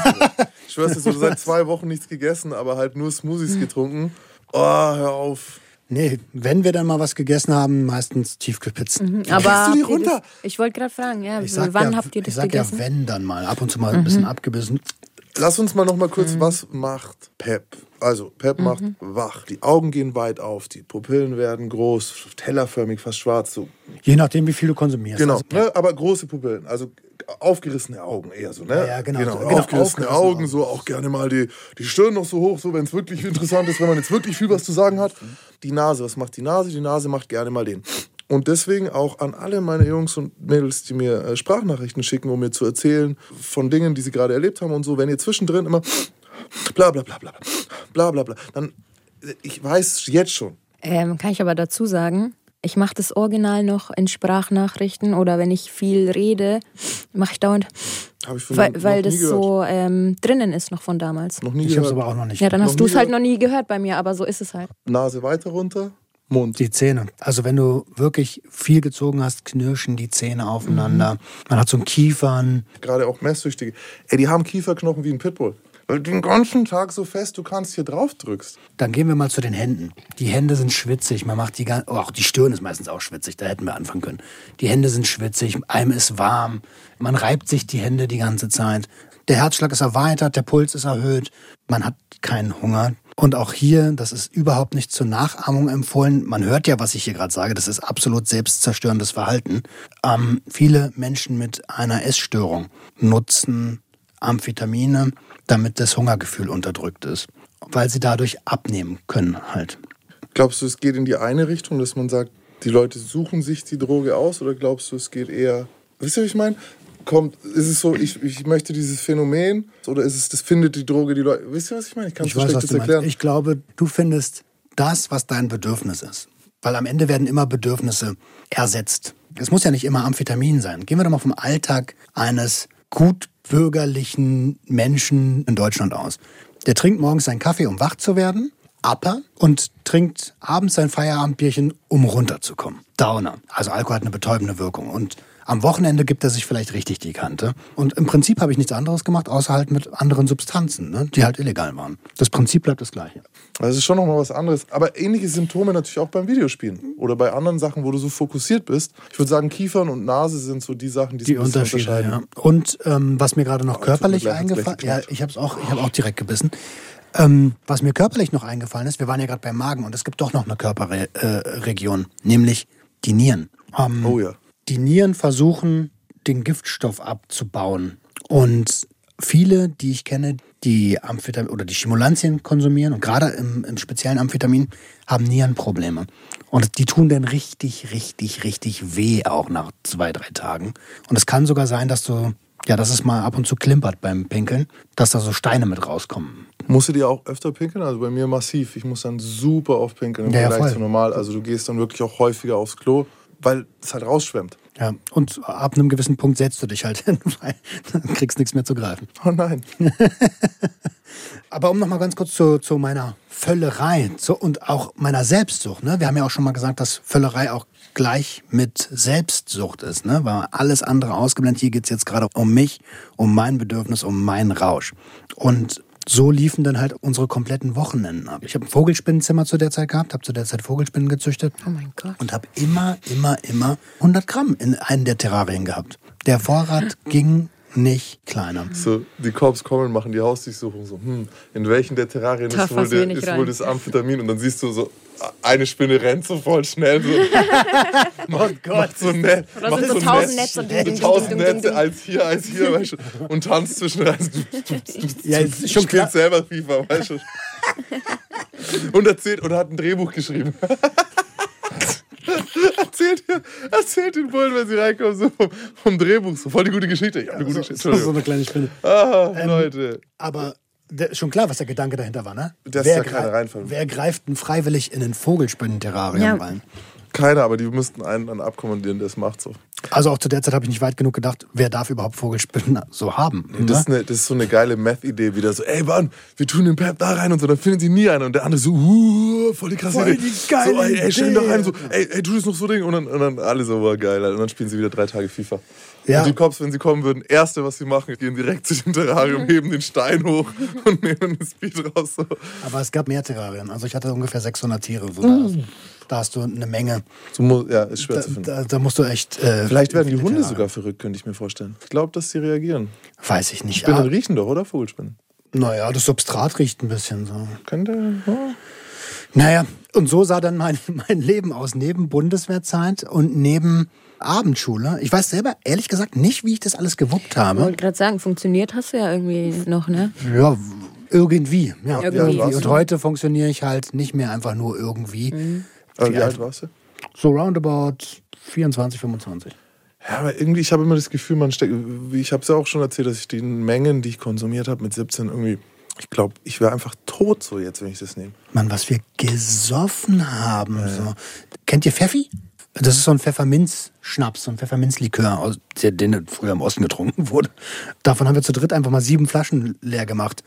Speaker 3: Ich schwör's dir, so, du hast seit zwei Wochen nichts gegessen, aber halt nur Smoothies getrunken. Oh, hör auf.
Speaker 2: Nee, wenn wir dann mal was gegessen haben, meistens Tiefkühlpizzen.
Speaker 5: Aber
Speaker 3: Kriegst du die runter?
Speaker 5: Das, ich wollte gerade fragen, ja,
Speaker 2: Ich sag
Speaker 5: wann
Speaker 2: ja,
Speaker 5: habt ihr das
Speaker 2: ich sag
Speaker 5: gegessen?
Speaker 2: ja, wenn dann mal. Ab und zu mal ein bisschen abgebissen.
Speaker 3: Lass uns mal noch mal kurz,
Speaker 5: Mhm.
Speaker 3: was macht Pep? Also, Pep macht wach. Die Augen gehen weit auf, die Pupillen werden groß, tellerförmig, fast schwarz. So.
Speaker 2: Je nachdem, wie viel du konsumierst.
Speaker 3: Genau,
Speaker 2: Also,
Speaker 3: ne? aber große Pupillen. Also aufgerissene Augen eher so, ne?
Speaker 2: Ja, genau. Genau,
Speaker 3: Aufgerissene,
Speaker 2: aufgerissene
Speaker 3: Augen,
Speaker 2: Augen.
Speaker 3: so auch gerne mal die, die Stirn noch so hoch, so wenn es wirklich interessant ist, wenn man jetzt wirklich viel was zu sagen hat. Die Nase, was macht die Nase? Die Nase macht gerne mal den. Und deswegen auch an alle meine Jungs und Mädels, die mir äh, Sprachnachrichten schicken, um mir zu erzählen von Dingen, die sie gerade erlebt haben und so, wenn ihr zwischendrin immer bla bla bla bla bla bla bla, dann ich weiß jetzt schon,
Speaker 5: Ähm, kann ich aber dazu sagen, ich mache das Original noch in Sprachnachrichten oder wenn ich viel rede, mache ich dauernd,
Speaker 3: habe ich von
Speaker 5: weil,
Speaker 3: noch
Speaker 5: weil
Speaker 3: nie
Speaker 5: das
Speaker 3: gehört.
Speaker 5: so ähm, drinnen ist noch von damals.
Speaker 3: noch nie
Speaker 2: ich habe es aber auch noch nicht.
Speaker 5: Ja, dann
Speaker 3: noch
Speaker 5: hast du es halt noch nie gehört bei mir, aber so ist es halt.
Speaker 3: Nase weiter runter, Mund.
Speaker 2: Die Zähne. Also wenn du wirklich viel gezogen hast, knirschen die Zähne aufeinander. Man hat so einen Kiefern.
Speaker 3: gerade auch Messsüchtige, ey, die haben Kieferknochen wie ein Pitbull. Du den ganzen Tag so fest du kannst hier drauf drückst.
Speaker 2: Dann gehen wir mal zu den Händen. Die Hände sind schwitzig. Man macht die gan- oh, auch die Stirn ist meistens auch schwitzig. Da hätten wir anfangen können. Die Hände sind schwitzig. Einem ist warm. Man reibt sich die Hände die ganze Zeit. Der Herzschlag ist erweitert. Der Puls ist erhöht. Man hat keinen Hunger. Und auch hier, das ist überhaupt nicht zur Nachahmung empfohlen. Man hört ja, was ich hier gerade sage. Das ist absolut selbstzerstörendes Verhalten. Ähm, viele Menschen mit einer Essstörung nutzen Amphetamine, damit das Hungergefühl unterdrückt ist, weil sie dadurch abnehmen können halt.
Speaker 3: Glaubst du, es geht in die eine Richtung, dass man sagt, die Leute suchen sich die Droge aus oder glaubst du, es geht eher. Wisst ihr, was ich meine? Kommt, ist es so, ich, ich möchte dieses Phänomen oder ist es, das findet die Droge die Leute. Wisst ihr, was ich meine? Ich kann es so schlecht erklären.
Speaker 2: Ich glaube, du findest das, was dein Bedürfnis ist. Weil am Ende werden immer Bedürfnisse ersetzt. Es muss ja nicht immer Amphetamin sein. Gehen wir doch mal vom Alltag eines gutbürgerlichen Menschen in Deutschland aus. Der trinkt morgens seinen Kaffee, um wach zu werden. Upper und trinkt abends sein Feierabendbierchen, um runterzukommen. Downer. Also Alkohol hat eine betäubende Wirkung. Und am Wochenende gibt er sich vielleicht richtig die Kante. Und im Prinzip habe ich nichts anderes gemacht, außer halt mit anderen Substanzen, ne, die halt illegal waren. Das Prinzip bleibt das gleiche.
Speaker 3: Das ist schon nochmal was anderes. Aber ähnliche Symptome natürlich auch beim Videospielen. Oder bei anderen Sachen, wo du so fokussiert bist. Ich würde sagen, Kiefern und Nase sind so die Sachen, die,
Speaker 2: Die Unterschiede,
Speaker 3: unterscheiden.
Speaker 2: ja. Und ähm, was mir gerade noch
Speaker 3: Oh,
Speaker 2: körperlich eingefallen ja,
Speaker 3: geklappt.
Speaker 2: ich habe auch, ich habe auch direkt gebissen. Ähm, was mir körperlich noch eingefallen ist, wir waren ja gerade beim Magen und es gibt doch noch eine Körperregion, äh, nämlich die Nieren. Ähm,
Speaker 3: Oh ja.
Speaker 2: Die Nieren versuchen, den Giftstoff abzubauen. Und viele, die ich kenne, die Amphetamin oder die Stimulantien konsumieren und gerade im, im speziellen Amphetamin haben Nierenprobleme. Und die tun dann richtig, richtig, richtig weh auch nach zwei, drei Tagen. Und es kann sogar sein, dass du, ja, dass es mal ab und zu klimpert beim Pinkeln, dass da so Steine mit rauskommen.
Speaker 3: Musstet ihr auch öfter pinkeln? Also bei mir massiv. Ich muss dann super oft pinkeln im
Speaker 2: Ja, ja,
Speaker 3: Vergleich
Speaker 2: voll.
Speaker 3: zu normal. Also du gehst dann wirklich auch häufiger aufs Klo, weil es halt rausschwemmt.
Speaker 2: Ja, und ab einem gewissen Punkt setzt du dich halt <laughs> hin, weil dann kriegst nichts mehr zu greifen.
Speaker 3: Oh nein. <laughs>
Speaker 2: Aber um noch mal ganz kurz zu, zu meiner Völlerei zu, und auch meiner Selbstsucht. Ne? Wir haben ja auch schon mal gesagt, dass Völlerei auch gleich mit Selbstsucht ist. Ne? War alles andere ausgeblendet. Hier geht's jetzt gerade um mich, um mein Bedürfnis, um meinen Rausch. Und so liefen dann halt unsere kompletten Wochenenden ab. Ich habe ein Vogelspinnenzimmer zu der Zeit gehabt, habe zu der Zeit Vogelspinnen gezüchtet
Speaker 5: Oh mein Gott.
Speaker 2: und habe immer, immer, immer 100 Gramm in einen der Terrarien gehabt. Der Vorrat <laughs> ging nicht kleiner.
Speaker 3: So, die Cops kommen machen die Hausdurchsuchung. So, hm, in welchen der Terrarien ist, wohl, der, ist wohl das Amphetamin? Und dann siehst du so, eine Spinne rennt so voll schnell. So, <laughs> macht, macht so ein Netz.
Speaker 5: Oder
Speaker 3: macht
Speaker 5: sind so
Speaker 3: ein
Speaker 5: tausend
Speaker 3: Netz,
Speaker 5: Netze.
Speaker 3: so
Speaker 5: Ding, ding,
Speaker 3: tausend
Speaker 5: ding, ding, ding,
Speaker 3: Netze,
Speaker 5: ding.
Speaker 3: als hier, als hier, weißt du, und tanzt zwischen rein.
Speaker 2: Ja, ist schon klar.
Speaker 3: Selber FIFA, weißt du. Und erzählt, und hat ein Drehbuch geschrieben. <laughs> erzählt, erzählt den Bullen, wenn sie reinkommen, so vom, vom Drehbuch. So voll die gute Geschichte. Ich habe eine gute Geschichte.
Speaker 2: So, so eine kleine Spinne.
Speaker 3: Ah, Leute.
Speaker 2: Aber schon klar, was der Gedanke dahinter war, ne?
Speaker 3: Dass
Speaker 2: wer,
Speaker 3: da keiner reinfällt.
Speaker 2: wer greift denn freiwillig in ein Vogelspinnenterrarium
Speaker 5: Ja.
Speaker 2: rein?
Speaker 3: Keiner, aber die müssten einen dann abkommandieren, der es macht so.
Speaker 2: Also auch zu der Zeit habe ich nicht weit genug gedacht, wer darf überhaupt Vogelspinnen so haben?
Speaker 3: Das, ist
Speaker 2: ne?
Speaker 3: eine, das ist so eine geile Meth-Idee wieder. So, ey Mann, wir tun den Pep da rein und so, dann finden sie nie einen. Und der andere so, uh, voll die krasse
Speaker 2: Voll
Speaker 3: Idee.
Speaker 2: die geile
Speaker 3: so, ey, ey, stell ihn rein, so, ey, ey, tu das noch so Ding. Und dann, und dann alle so, war geil. Und dann spielen sie wieder drei Tage FIFA.
Speaker 2: Ja.
Speaker 3: Und die Cops, wenn sie kommen würden, erste, was sie machen, gehen direkt zu dem Terrarium, heben den Stein hoch <laughs> und nehmen den Speed raus. So.
Speaker 2: Aber es gab mehr Terrarien. Also ich hatte ungefähr 600 Tiere. So da, da hast du eine Menge.
Speaker 3: So ja, ist schwer
Speaker 2: Da,
Speaker 3: zu finden.
Speaker 2: da, da musst du echt. Äh,
Speaker 3: Vielleicht werden die Hunde
Speaker 2: Terrarien.
Speaker 3: sogar verrückt, könnte ich mir vorstellen. Ich glaube, dass sie reagieren.
Speaker 2: Weiß ich nicht.
Speaker 3: Spinnen
Speaker 2: Ah,
Speaker 3: riechen doch, oder? Vogelspinnen.
Speaker 2: naja, das Substrat riecht ein bisschen so.
Speaker 3: Könnte. Ja.
Speaker 2: Naja, und so sah dann mein, <laughs> mein Leben aus, neben Bundeswehrzeit und neben Abendschule. Ich weiß selber ehrlich gesagt nicht, wie ich das alles gewuppt
Speaker 5: Ich
Speaker 2: habe.
Speaker 5: wollte gerade sagen, funktioniert hast du ja irgendwie noch, ne?
Speaker 2: Ja, irgendwie. Ja,
Speaker 5: Irgendwie.
Speaker 2: Und heute funktioniere ich halt nicht mehr einfach nur irgendwie.
Speaker 3: Aber wie
Speaker 2: alt
Speaker 3: warst du?
Speaker 2: So roundabout 24, 25.
Speaker 3: Ja, aber irgendwie, ich habe immer das Gefühl, man steckt, wie ich habe es ja auch schon erzählt, dass ich die Mengen, die ich konsumiert habe mit 17 irgendwie, ich glaube, ich wäre einfach tot so jetzt, wenn ich das nehme.
Speaker 2: Mann, was wir gesoffen haben. So. Kennt ihr Pfeffi? Das ist so ein Pfefferminz-Schnaps, so ein Pfefferminzlikör, aus- der, den früher im Osten getrunken wurde. Davon haben wir zu dritt einfach mal sieben Flaschen leer gemacht.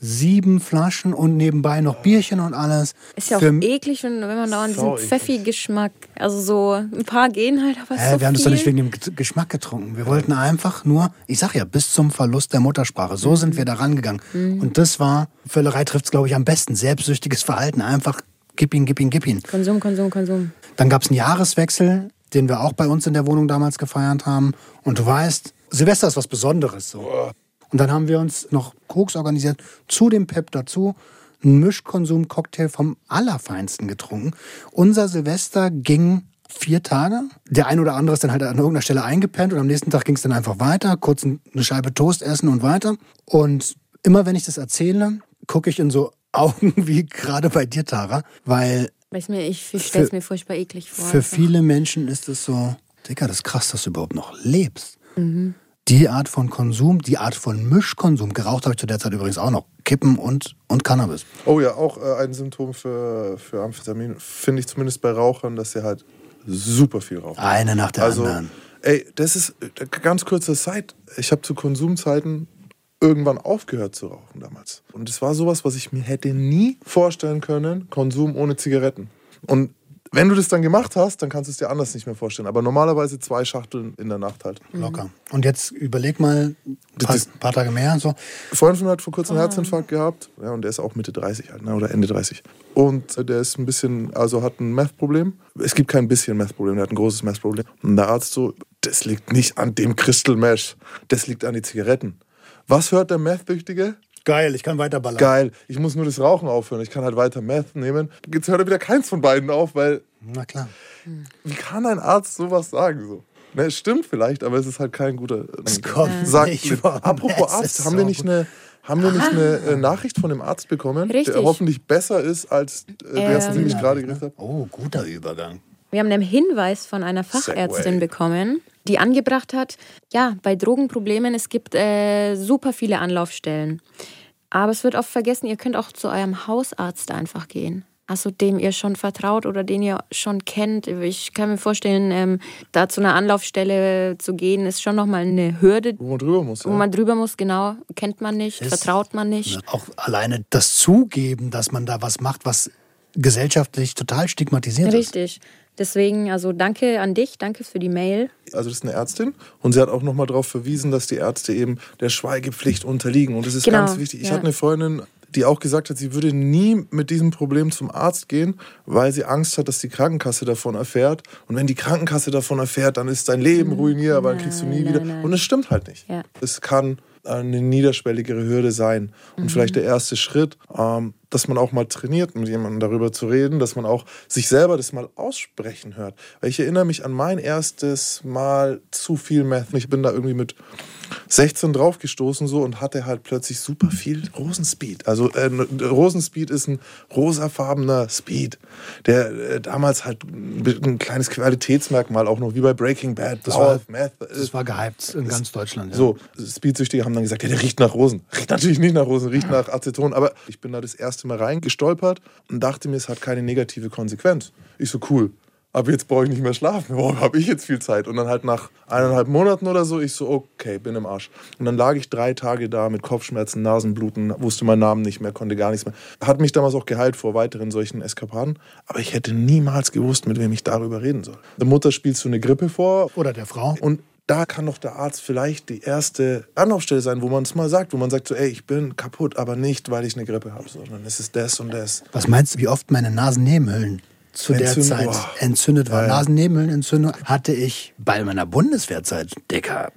Speaker 2: Sieben Flaschen und nebenbei noch Bierchen und alles.
Speaker 5: Ist ja auch
Speaker 2: Für-
Speaker 5: eklig, wenn, wenn man da an
Speaker 3: Sau
Speaker 5: diesen. Pfeffi-Geschmack, also so ein paar gehen halt, aber es ist
Speaker 2: Hä,
Speaker 5: so
Speaker 2: wir haben das doch nicht wegen dem G- Geschmack getrunken. Wir wollten einfach nur, ich sag ja, bis zum Verlust der Muttersprache. So sind wir da rangegangen. Und das war, Völlerei trifft es, glaube ich, am besten. Selbstsüchtiges Verhalten. Einfach gib ihn, gib ihn, gib ihn.
Speaker 5: Konsum, Konsum, Konsum.
Speaker 2: Dann gab es einen Jahreswechsel, den wir auch bei uns in der Wohnung damals gefeiert haben. Und du weißt, Silvester ist was Besonderes. So. Und dann haben wir uns noch Koks organisiert, zu dem Pep dazu, einen Mischkonsum-Cocktail vom Allerfeinsten getrunken. Unser Silvester ging vier Tage. Der ein oder andere ist dann halt an irgendeiner Stelle eingepennt und am nächsten Tag ging es dann einfach weiter, kurz eine Scheibe Toast essen und weiter. Und immer wenn ich das erzähle, gucke ich in so <laughs> Augen wie gerade bei dir, Tara, weil
Speaker 5: Weiß mir, ich, ich stelle es mir furchtbar eklig vor.
Speaker 2: für
Speaker 5: einfach.
Speaker 2: viele Menschen ist es so, Digga, das ist krass, dass du überhaupt noch lebst. Die Art von Konsum, die Art von Mischkonsum, geraucht habe ich zu der Zeit übrigens auch noch, Kippen und, und Cannabis.
Speaker 3: Oh ja, auch äh, ein Symptom für, für Amphetamin, finde ich zumindest bei Rauchern, dass sie halt super viel rauchen.
Speaker 2: Eine nach der
Speaker 3: also,
Speaker 2: anderen.
Speaker 3: Ey, das ist äh, ganz kurze Zeit. Ich habe zu Konsumzeiten irgendwann aufgehört zu rauchen damals. Und es war sowas, was ich mir hätte nie vorstellen können, Konsum ohne Zigaretten. Und wenn du das dann gemacht hast, dann kannst du es dir anders nicht mehr vorstellen. Aber normalerweise zwei Schachteln in der Nacht halt.
Speaker 2: Locker. Und jetzt überleg mal, ein paar, paar Tage mehr. So.
Speaker 3: Ein Freund von mir hat vor kurzem einen Herzinfarkt gehabt. Ja, und der ist auch Mitte 30 halt, ne, oder Ende 30. Und der ist ein bisschen, also hat ein Meth-Problem. Es gibt kein bisschen Meth-Problem, der hat ein großes Meth-Problem. Und der Arzt so, das liegt nicht an dem Crystal Mesh, das liegt an die Zigaretten. Was hört der Meth-Süchtige?
Speaker 2: Geil, ich kann weiterballern.
Speaker 3: Geil, ich muss nur das Rauchen aufhören. Ich kann halt weiter Meth nehmen. Jetzt hört er wieder keins von beiden auf, weil
Speaker 2: Na klar.
Speaker 3: wie kann ein Arzt sowas sagen? So? Ne, es stimmt vielleicht, aber es ist halt kein guter.
Speaker 2: Es kommt
Speaker 3: Sagt
Speaker 2: nicht
Speaker 3: mit. <laughs> Apropos Arzt, haben wir
Speaker 2: so
Speaker 3: nicht
Speaker 2: gut.
Speaker 3: eine, haben wir nicht eine äh, Nachricht von dem Arzt bekommen,
Speaker 5: Richtig.
Speaker 3: der hoffentlich besser ist als äh, der erste, den ich
Speaker 2: Ähm.
Speaker 3: gerade gekriegt habe?
Speaker 2: Oh, guter Übergang.
Speaker 5: Wir haben einen Hinweis von einer Fachärztin
Speaker 3: Segway.
Speaker 5: bekommen, die angebracht hat, ja, bei Drogenproblemen, es gibt äh, super viele Anlaufstellen. Aber es wird oft vergessen, ihr könnt auch zu eurem Hausarzt einfach gehen. Also dem ihr schon vertraut oder den ihr schon kennt. Ich kann mir vorstellen, ähm, da zu einer Anlaufstelle zu gehen, ist schon nochmal eine Hürde,
Speaker 3: Wo man drüber muss.
Speaker 5: wo
Speaker 3: Ja.
Speaker 5: man drüber muss, genau. Kennt man nicht,
Speaker 2: Ist-
Speaker 5: vertraut man nicht.
Speaker 2: Auch alleine das Zugeben, dass man da was macht, was gesellschaftlich total stigmatisiert ist.
Speaker 5: Richtig. Deswegen, also danke an dich, danke für die Mail.
Speaker 3: Also das ist eine Ärztin und sie hat auch nochmal darauf verwiesen, dass die Ärzte eben der Schweigepflicht unterliegen. Und das ist
Speaker 5: Genau,
Speaker 3: ganz wichtig. Ich
Speaker 5: ja.
Speaker 3: hatte eine Freundin, die auch gesagt hat, sie würde nie mit diesem Problem zum Arzt gehen, weil sie Angst hat, dass die Krankenkasse davon erfährt. Und wenn die Krankenkasse davon erfährt, dann ist dein Leben ruiniert, aber dann kriegst du nie
Speaker 5: Nein,
Speaker 3: wieder.
Speaker 5: nein, nein.
Speaker 3: Und es stimmt halt nicht.
Speaker 5: Ja.
Speaker 3: Es kann eine niederschwelligere Hürde sein. Und
Speaker 5: Mhm.
Speaker 3: vielleicht der erste Schritt, ähm, dass man auch mal trainiert, mit jemandem darüber zu reden, dass man auch sich selber das mal aussprechen hört. Weil ich erinnere mich an mein erstes Mal zu viel Meth. Ich bin da irgendwie mit 16 draufgestoßen so und hatte halt plötzlich super viel Rosenspeed. Also äh, Rosenspeed ist ein rosafarbener Speed, der äh, damals halt ein, ein kleines Qualitätsmerkmal auch noch wie bei Breaking Bad.
Speaker 2: Das
Speaker 3: blauer
Speaker 2: war,
Speaker 3: Meth.
Speaker 2: das war gehypt in ganz Deutschland. Ja.
Speaker 3: So, Speedsüchtige haben dann gesagt, ja, der riecht nach Rosen. Riecht natürlich nicht nach Rosen, riecht nach Aceton. Aber ich bin da das erste Mal reingestolpert und dachte mir, es hat keine negative Konsequenz. Ich so, cool. Ab jetzt brauche ich nicht mehr schlafen. <laughs> Warum habe ich jetzt viel Zeit? Und dann halt nach eineinhalb Monaten oder so, ich so, okay, bin im Arsch. Und dann lag ich drei Tage da mit Kopfschmerzen, Nasenbluten, wusste meinen Namen nicht mehr, konnte gar nichts mehr. Hat mich damals auch geheilt vor weiteren solchen Eskapaden. Aber ich hätte niemals gewusst, mit wem ich darüber reden soll. Der Mutter spielst du eine Grippe vor
Speaker 2: Oder der Frau.
Speaker 3: und da kann doch der Arzt vielleicht die erste Anlaufstelle sein, wo man es mal sagt, wo man sagt so, ey, ich bin kaputt, aber nicht, weil ich eine Grippe habe, sondern es ist das und das.
Speaker 2: Was meinst du, wie oft meine Nasennebenhöhlen zu der
Speaker 3: Entzündet-
Speaker 2: Zeit
Speaker 3: Boah.
Speaker 2: entzündet waren?
Speaker 3: Ja, ja.
Speaker 2: Nasennebenhöhlenentzündung hatte ich bei meiner Bundeswehrzeit, Dicker,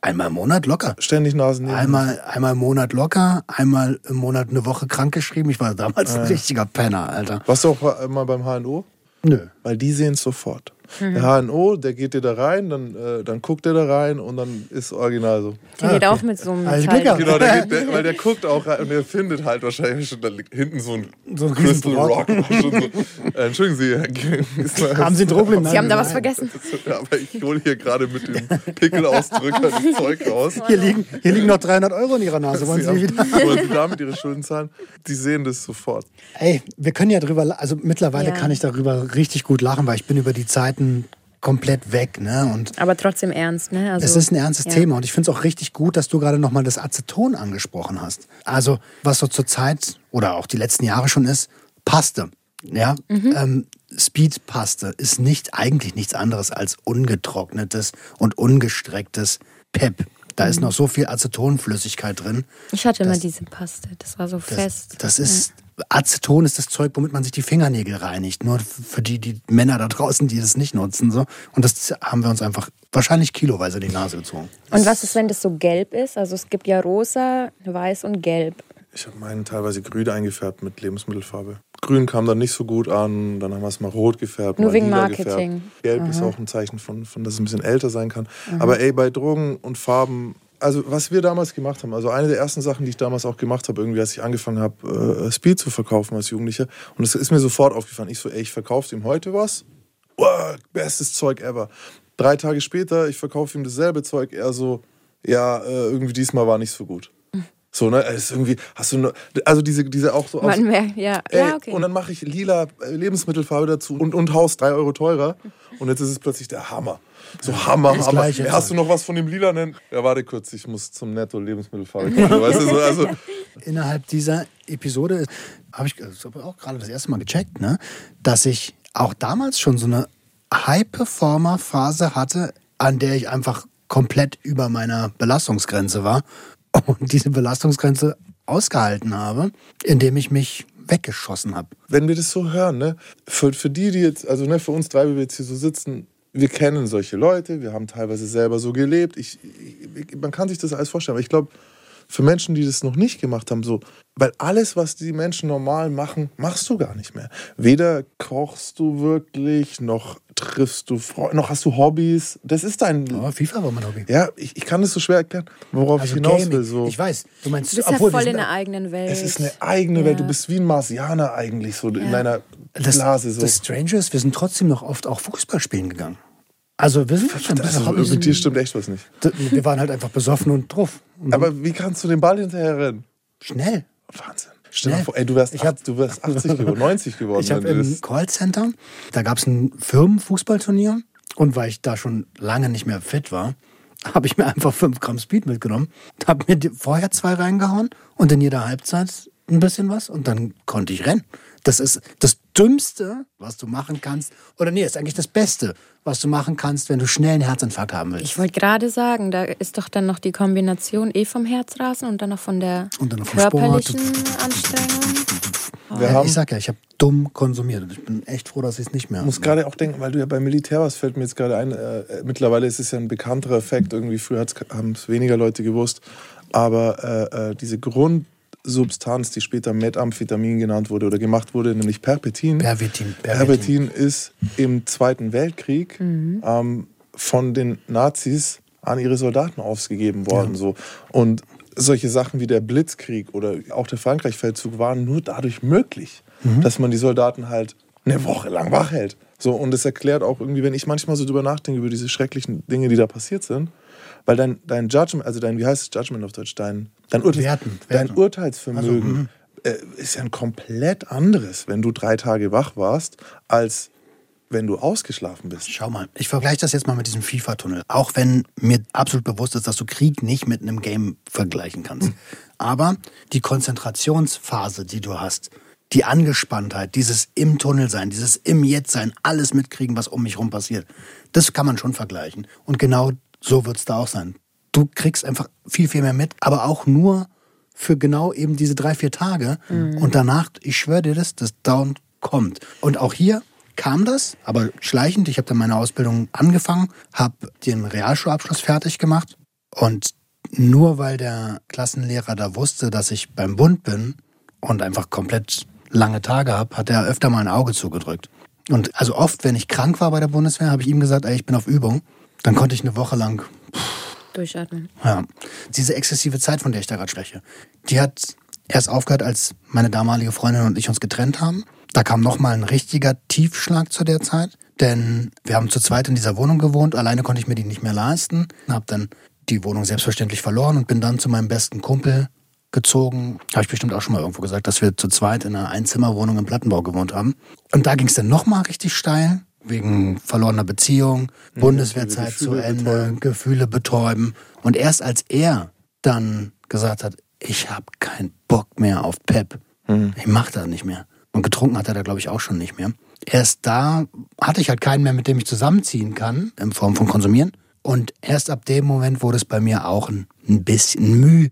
Speaker 2: einmal im Monat locker.
Speaker 3: Ständig Nasen nehmen.
Speaker 2: Einmal, einmal im Monat locker, einmal im Monat eine Woche krankgeschrieben. Ich war damals ein richtiger Penner, Alter.
Speaker 3: Warst du auch mal beim HNO?
Speaker 2: Nö.
Speaker 3: Weil die sehen es sofort. Der HNO, der geht dir da rein, dann, äh, dann guckt er da rein und dann ist original so.
Speaker 5: Der geht auch mit so einem
Speaker 2: Also.
Speaker 3: Genau, der geht, der, weil der <laughs> guckt auch rein und der findet halt wahrscheinlich schon, da hinten so ein,
Speaker 2: So ein
Speaker 3: Crystal. Rock. Schon so. <laughs> Äh, entschuldigen Sie,
Speaker 2: Haben Sie ein Drogenproblem?
Speaker 5: Sie haben da was vergessen. <laughs>
Speaker 3: Ja, aber ich hole hier gerade mit dem Pickelausdrücker das Zeug raus.
Speaker 2: Hier liegen, hier liegen noch 300 Euro in Ihrer Nase. Wollen Sie
Speaker 3: Sie
Speaker 2: wieder?
Speaker 3: wollen Sie damit Ihre Schulden zahlen? Die sehen das sofort.
Speaker 2: Ey, wir können ja drüber, also mittlerweile
Speaker 5: Ja.
Speaker 2: kann ich darüber richtig gut lachen, weil ich bin über die Zeiten komplett weg, ne? Und
Speaker 5: Aber trotzdem ernst, ne? Also,
Speaker 2: es ist ein ernstes
Speaker 5: ja.
Speaker 2: Thema und ich finde es auch richtig gut, dass du gerade nochmal das Aceton angesprochen hast. Also, was so zur Zeit oder auch die letzten Jahre schon ist, Paste. Ja,
Speaker 5: Mhm.
Speaker 2: ähm, Speedpaste ist nicht eigentlich nichts anderes als ungetrocknetes und ungestrecktes Pep. Da
Speaker 5: Mhm.
Speaker 2: ist noch so viel Acetonflüssigkeit drin.
Speaker 5: Ich hatte immer diese Paste, das war so
Speaker 2: Das,
Speaker 5: fest.
Speaker 2: das ist Aceton ist das Zeug, womit man sich die Fingernägel reinigt. Nur für die, die Männer da draußen, die das nicht nutzen. So. Und das haben wir uns einfach wahrscheinlich kiloweise in die Nase gezogen.
Speaker 5: Und was ist, wenn das so gelb ist? Also es gibt ja rosa, weiß und gelb.
Speaker 3: Ich habe meinen teilweise grün eingefärbt mit Lebensmittelfarbe. Grün kam dann nicht so gut an, dann haben wir es mal rot gefärbt.
Speaker 5: Nur
Speaker 3: mal
Speaker 5: wegen Marketing.
Speaker 3: Gefärbt. Gelb ist auch ein Zeichen von, von, dass es ein bisschen älter sein kann. Aber ey, bei Drogen und Farben, also was wir damals gemacht haben, also eine der ersten Sachen, die ich damals auch gemacht habe, irgendwie, als ich angefangen habe, äh, Speed zu verkaufen als Jugendlicher, und es ist mir sofort aufgefallen, ich so, ey, ich verkaufe ihm heute was, wow, bestes Zeug ever. Drei Tage später, ich verkaufe ihm dasselbe Zeug, er so, ja, äh, irgendwie diesmal war nicht so gut. So, ne? Ist irgendwie, hast du, nur, also diese, diese auch so aus,
Speaker 5: Man merkt, ja.
Speaker 3: Ey,
Speaker 5: ja, okay.
Speaker 3: Und dann mache ich lila äh, Lebensmittelfarbe dazu und, und Haus drei Euro teurer. Und jetzt ist es plötzlich der Hammer. So Hammer,
Speaker 2: Das
Speaker 3: Hammer.
Speaker 2: Gleiche.
Speaker 3: Hast du noch was von dem lilanen? Ja, warte kurz, ich muss zum Netto Lebensmittelfarbe kaufen. <laughs> weißt du, so, also,
Speaker 2: Innerhalb dieser Episode habe ich auch gerade das erste Mal gecheckt, ne, dass ich auch damals schon so eine High-Performer-Phase hatte, an der ich einfach komplett über meiner Belastungsgrenze war und diese Belastungsgrenze ausgehalten habe, indem ich mich weggeschossen habe.
Speaker 3: wenn wir das so hören, ne, für, für die, die jetzt, also ne, für uns drei, wie wir jetzt hier so sitzen, wir kennen solche Leute, wir haben teilweise selber so gelebt. Ich, ich, man kann sich das alles vorstellen, aber ich glaube, für Menschen, die das noch nicht gemacht haben, so, weil alles, was die Menschen normal machen, machst du gar nicht mehr. Weder kochst du wirklich, noch triffst du Freunde, noch hast du Hobbys. Das ist dein.
Speaker 2: Aber FIFA war mein Hobby.
Speaker 3: Ja, ich, ich kann das so schwer erklären, worauf ich hinaus
Speaker 2: Gaming.
Speaker 3: will. So.
Speaker 2: Ich weiß, du meinst,
Speaker 5: du bist ja
Speaker 2: obwohl wir
Speaker 5: voll in der eigenen Welt.
Speaker 3: Es ist eine eigene
Speaker 5: Ja.
Speaker 3: Welt. Du bist wie ein Marsianer eigentlich, so in deiner
Speaker 2: das,
Speaker 3: Blase. So.
Speaker 2: das Strange ist, wir sind trotzdem noch oft auch Fußball spielen gegangen. Also wir sind schon bisschen
Speaker 3: also, mit dir stimmt echt was nicht.
Speaker 2: Wir waren halt einfach besoffen und drauf. Und
Speaker 3: Aber wie kannst du den Ball hinterher rennen?
Speaker 2: schnell.
Speaker 3: Wahnsinn. Stell dir vor, ey, du wärst,
Speaker 2: Ich hab-
Speaker 3: acht- du wärst 80 <laughs> geworden, 90 geworden.
Speaker 2: Ich habe im
Speaker 3: das-
Speaker 2: Callcenter, da gab es ein Firmenfußballturnier und weil ich da schon lange nicht mehr fit war, habe ich mir einfach 5 Gramm Speed mitgenommen, habe mir vorher zwei reingehauen und in jeder Halbzeit ein bisschen was und dann konnte ich rennen. Das ist das Dümmste, was du machen kannst. Oder nee, ist eigentlich das Beste, was du machen kannst, wenn du schnell einen Herzinfarkt haben willst.
Speaker 5: Ich wollte gerade sagen, da ist doch dann noch die Kombination eh vom Herzrasen und dann noch von der
Speaker 2: Und dann noch vom Sport.
Speaker 5: körperlichen Anstrengung.
Speaker 3: Wir
Speaker 2: Ja, ich sag ja, ich habe dumm konsumiert und ich bin echt froh, dass ich es nicht mehr
Speaker 3: muss gerade auch denken, weil du ja beim Militär warst, fällt mir jetzt gerade ein, äh, mittlerweile ist es ja ein bekannterer Effekt, irgendwie früher haben es weniger Leute gewusst, aber äh, äh, diese Grundsubstanz, die später Methamphetamin genannt wurde oder gemacht wurde, nämlich Perpetin,
Speaker 2: Pervitin.
Speaker 3: Perpetin ist im Zweiten Weltkrieg ähm, von den Nazis an ihre Soldaten ausgegeben worden. So. Und solche Sachen wie der Blitzkrieg oder auch der Frankreich-Feldzug waren nur dadurch möglich, dass man die Soldaten halt eine Woche lang wach hält. So, und das erklärt auch irgendwie, wenn ich manchmal so drüber nachdenke, über diese schrecklichen Dinge, die da passiert sind, weil dein, dein Judgment, also dein, wie heißt es Judgment auf Deutsch? Dein, dein, Urteils,
Speaker 2: Werten,
Speaker 3: dein
Speaker 2: Werten.
Speaker 3: Urteilsvermögen äh, ist ja ein komplett anderes, wenn du drei Tage wach warst, als wenn du ausgeschlafen bist.
Speaker 2: Schau mal, ich vergleiche das jetzt mal mit diesem FIFA-Tunnel. Auch wenn mir absolut bewusst ist, dass du Krieg nicht mit einem Game vergleichen kannst. Aber die Konzentrationsphase, die du hast, die Angespanntheit, dieses im Tunnel sein, dieses im Jetzt sein, alles mitkriegen, was um mich rum passiert, das kann man schon vergleichen. Und genau so wird es da auch sein. Du kriegst einfach viel, viel mehr mit, aber auch nur für genau eben diese drei, vier Tage. Und danach, ich schwöre dir das, das Down kommt. Und auch hier kam das, aber schleichend. Ich habe dann meine Ausbildung angefangen, habe den Realschulabschluss fertig gemacht. Und nur weil der Klassenlehrer da wusste, dass ich beim Bund bin und einfach komplett lange Tage habe, hat er öfter mal ein Auge zugedrückt. Und also oft, wenn ich krank war bei der Bundeswehr, habe ich ihm gesagt, ey, ich bin auf Übung. Dann konnte ich eine Woche lang
Speaker 5: Durchatmen.
Speaker 2: ja, diese exzessive Zeit, von der ich da gerade spreche, die hat erst aufgehört, als meine damalige Freundin und ich uns getrennt haben. Da kam nochmal ein richtiger Tiefschlag zu der Zeit, denn wir haben zu zweit in dieser Wohnung gewohnt. Alleine konnte ich mir die nicht mehr leisten. Habe dann die Wohnung selbstverständlich verloren und bin dann zu meinem besten Kumpel gezogen. Habe ich bestimmt auch schon mal irgendwo gesagt, dass wir zu zweit in einer Einzimmerwohnung im Plattenbau gewohnt haben. Und da ging es dann nochmal richtig steil, wegen verlorener Beziehung, Bundeswehrzeit zu Ende,
Speaker 3: betäuben.
Speaker 2: Gefühle betäuben. Und erst als er dann gesagt hat, ich habe keinen Bock mehr auf Pep, ich mach das nicht mehr. Und getrunken hat er da, glaube ich, auch schon nicht mehr. Erst da hatte ich halt keinen mehr, mit dem ich zusammenziehen kann, in Form von Konsumieren. Und erst ab dem Moment wurde es bei mir auch ein, ein bisschen müh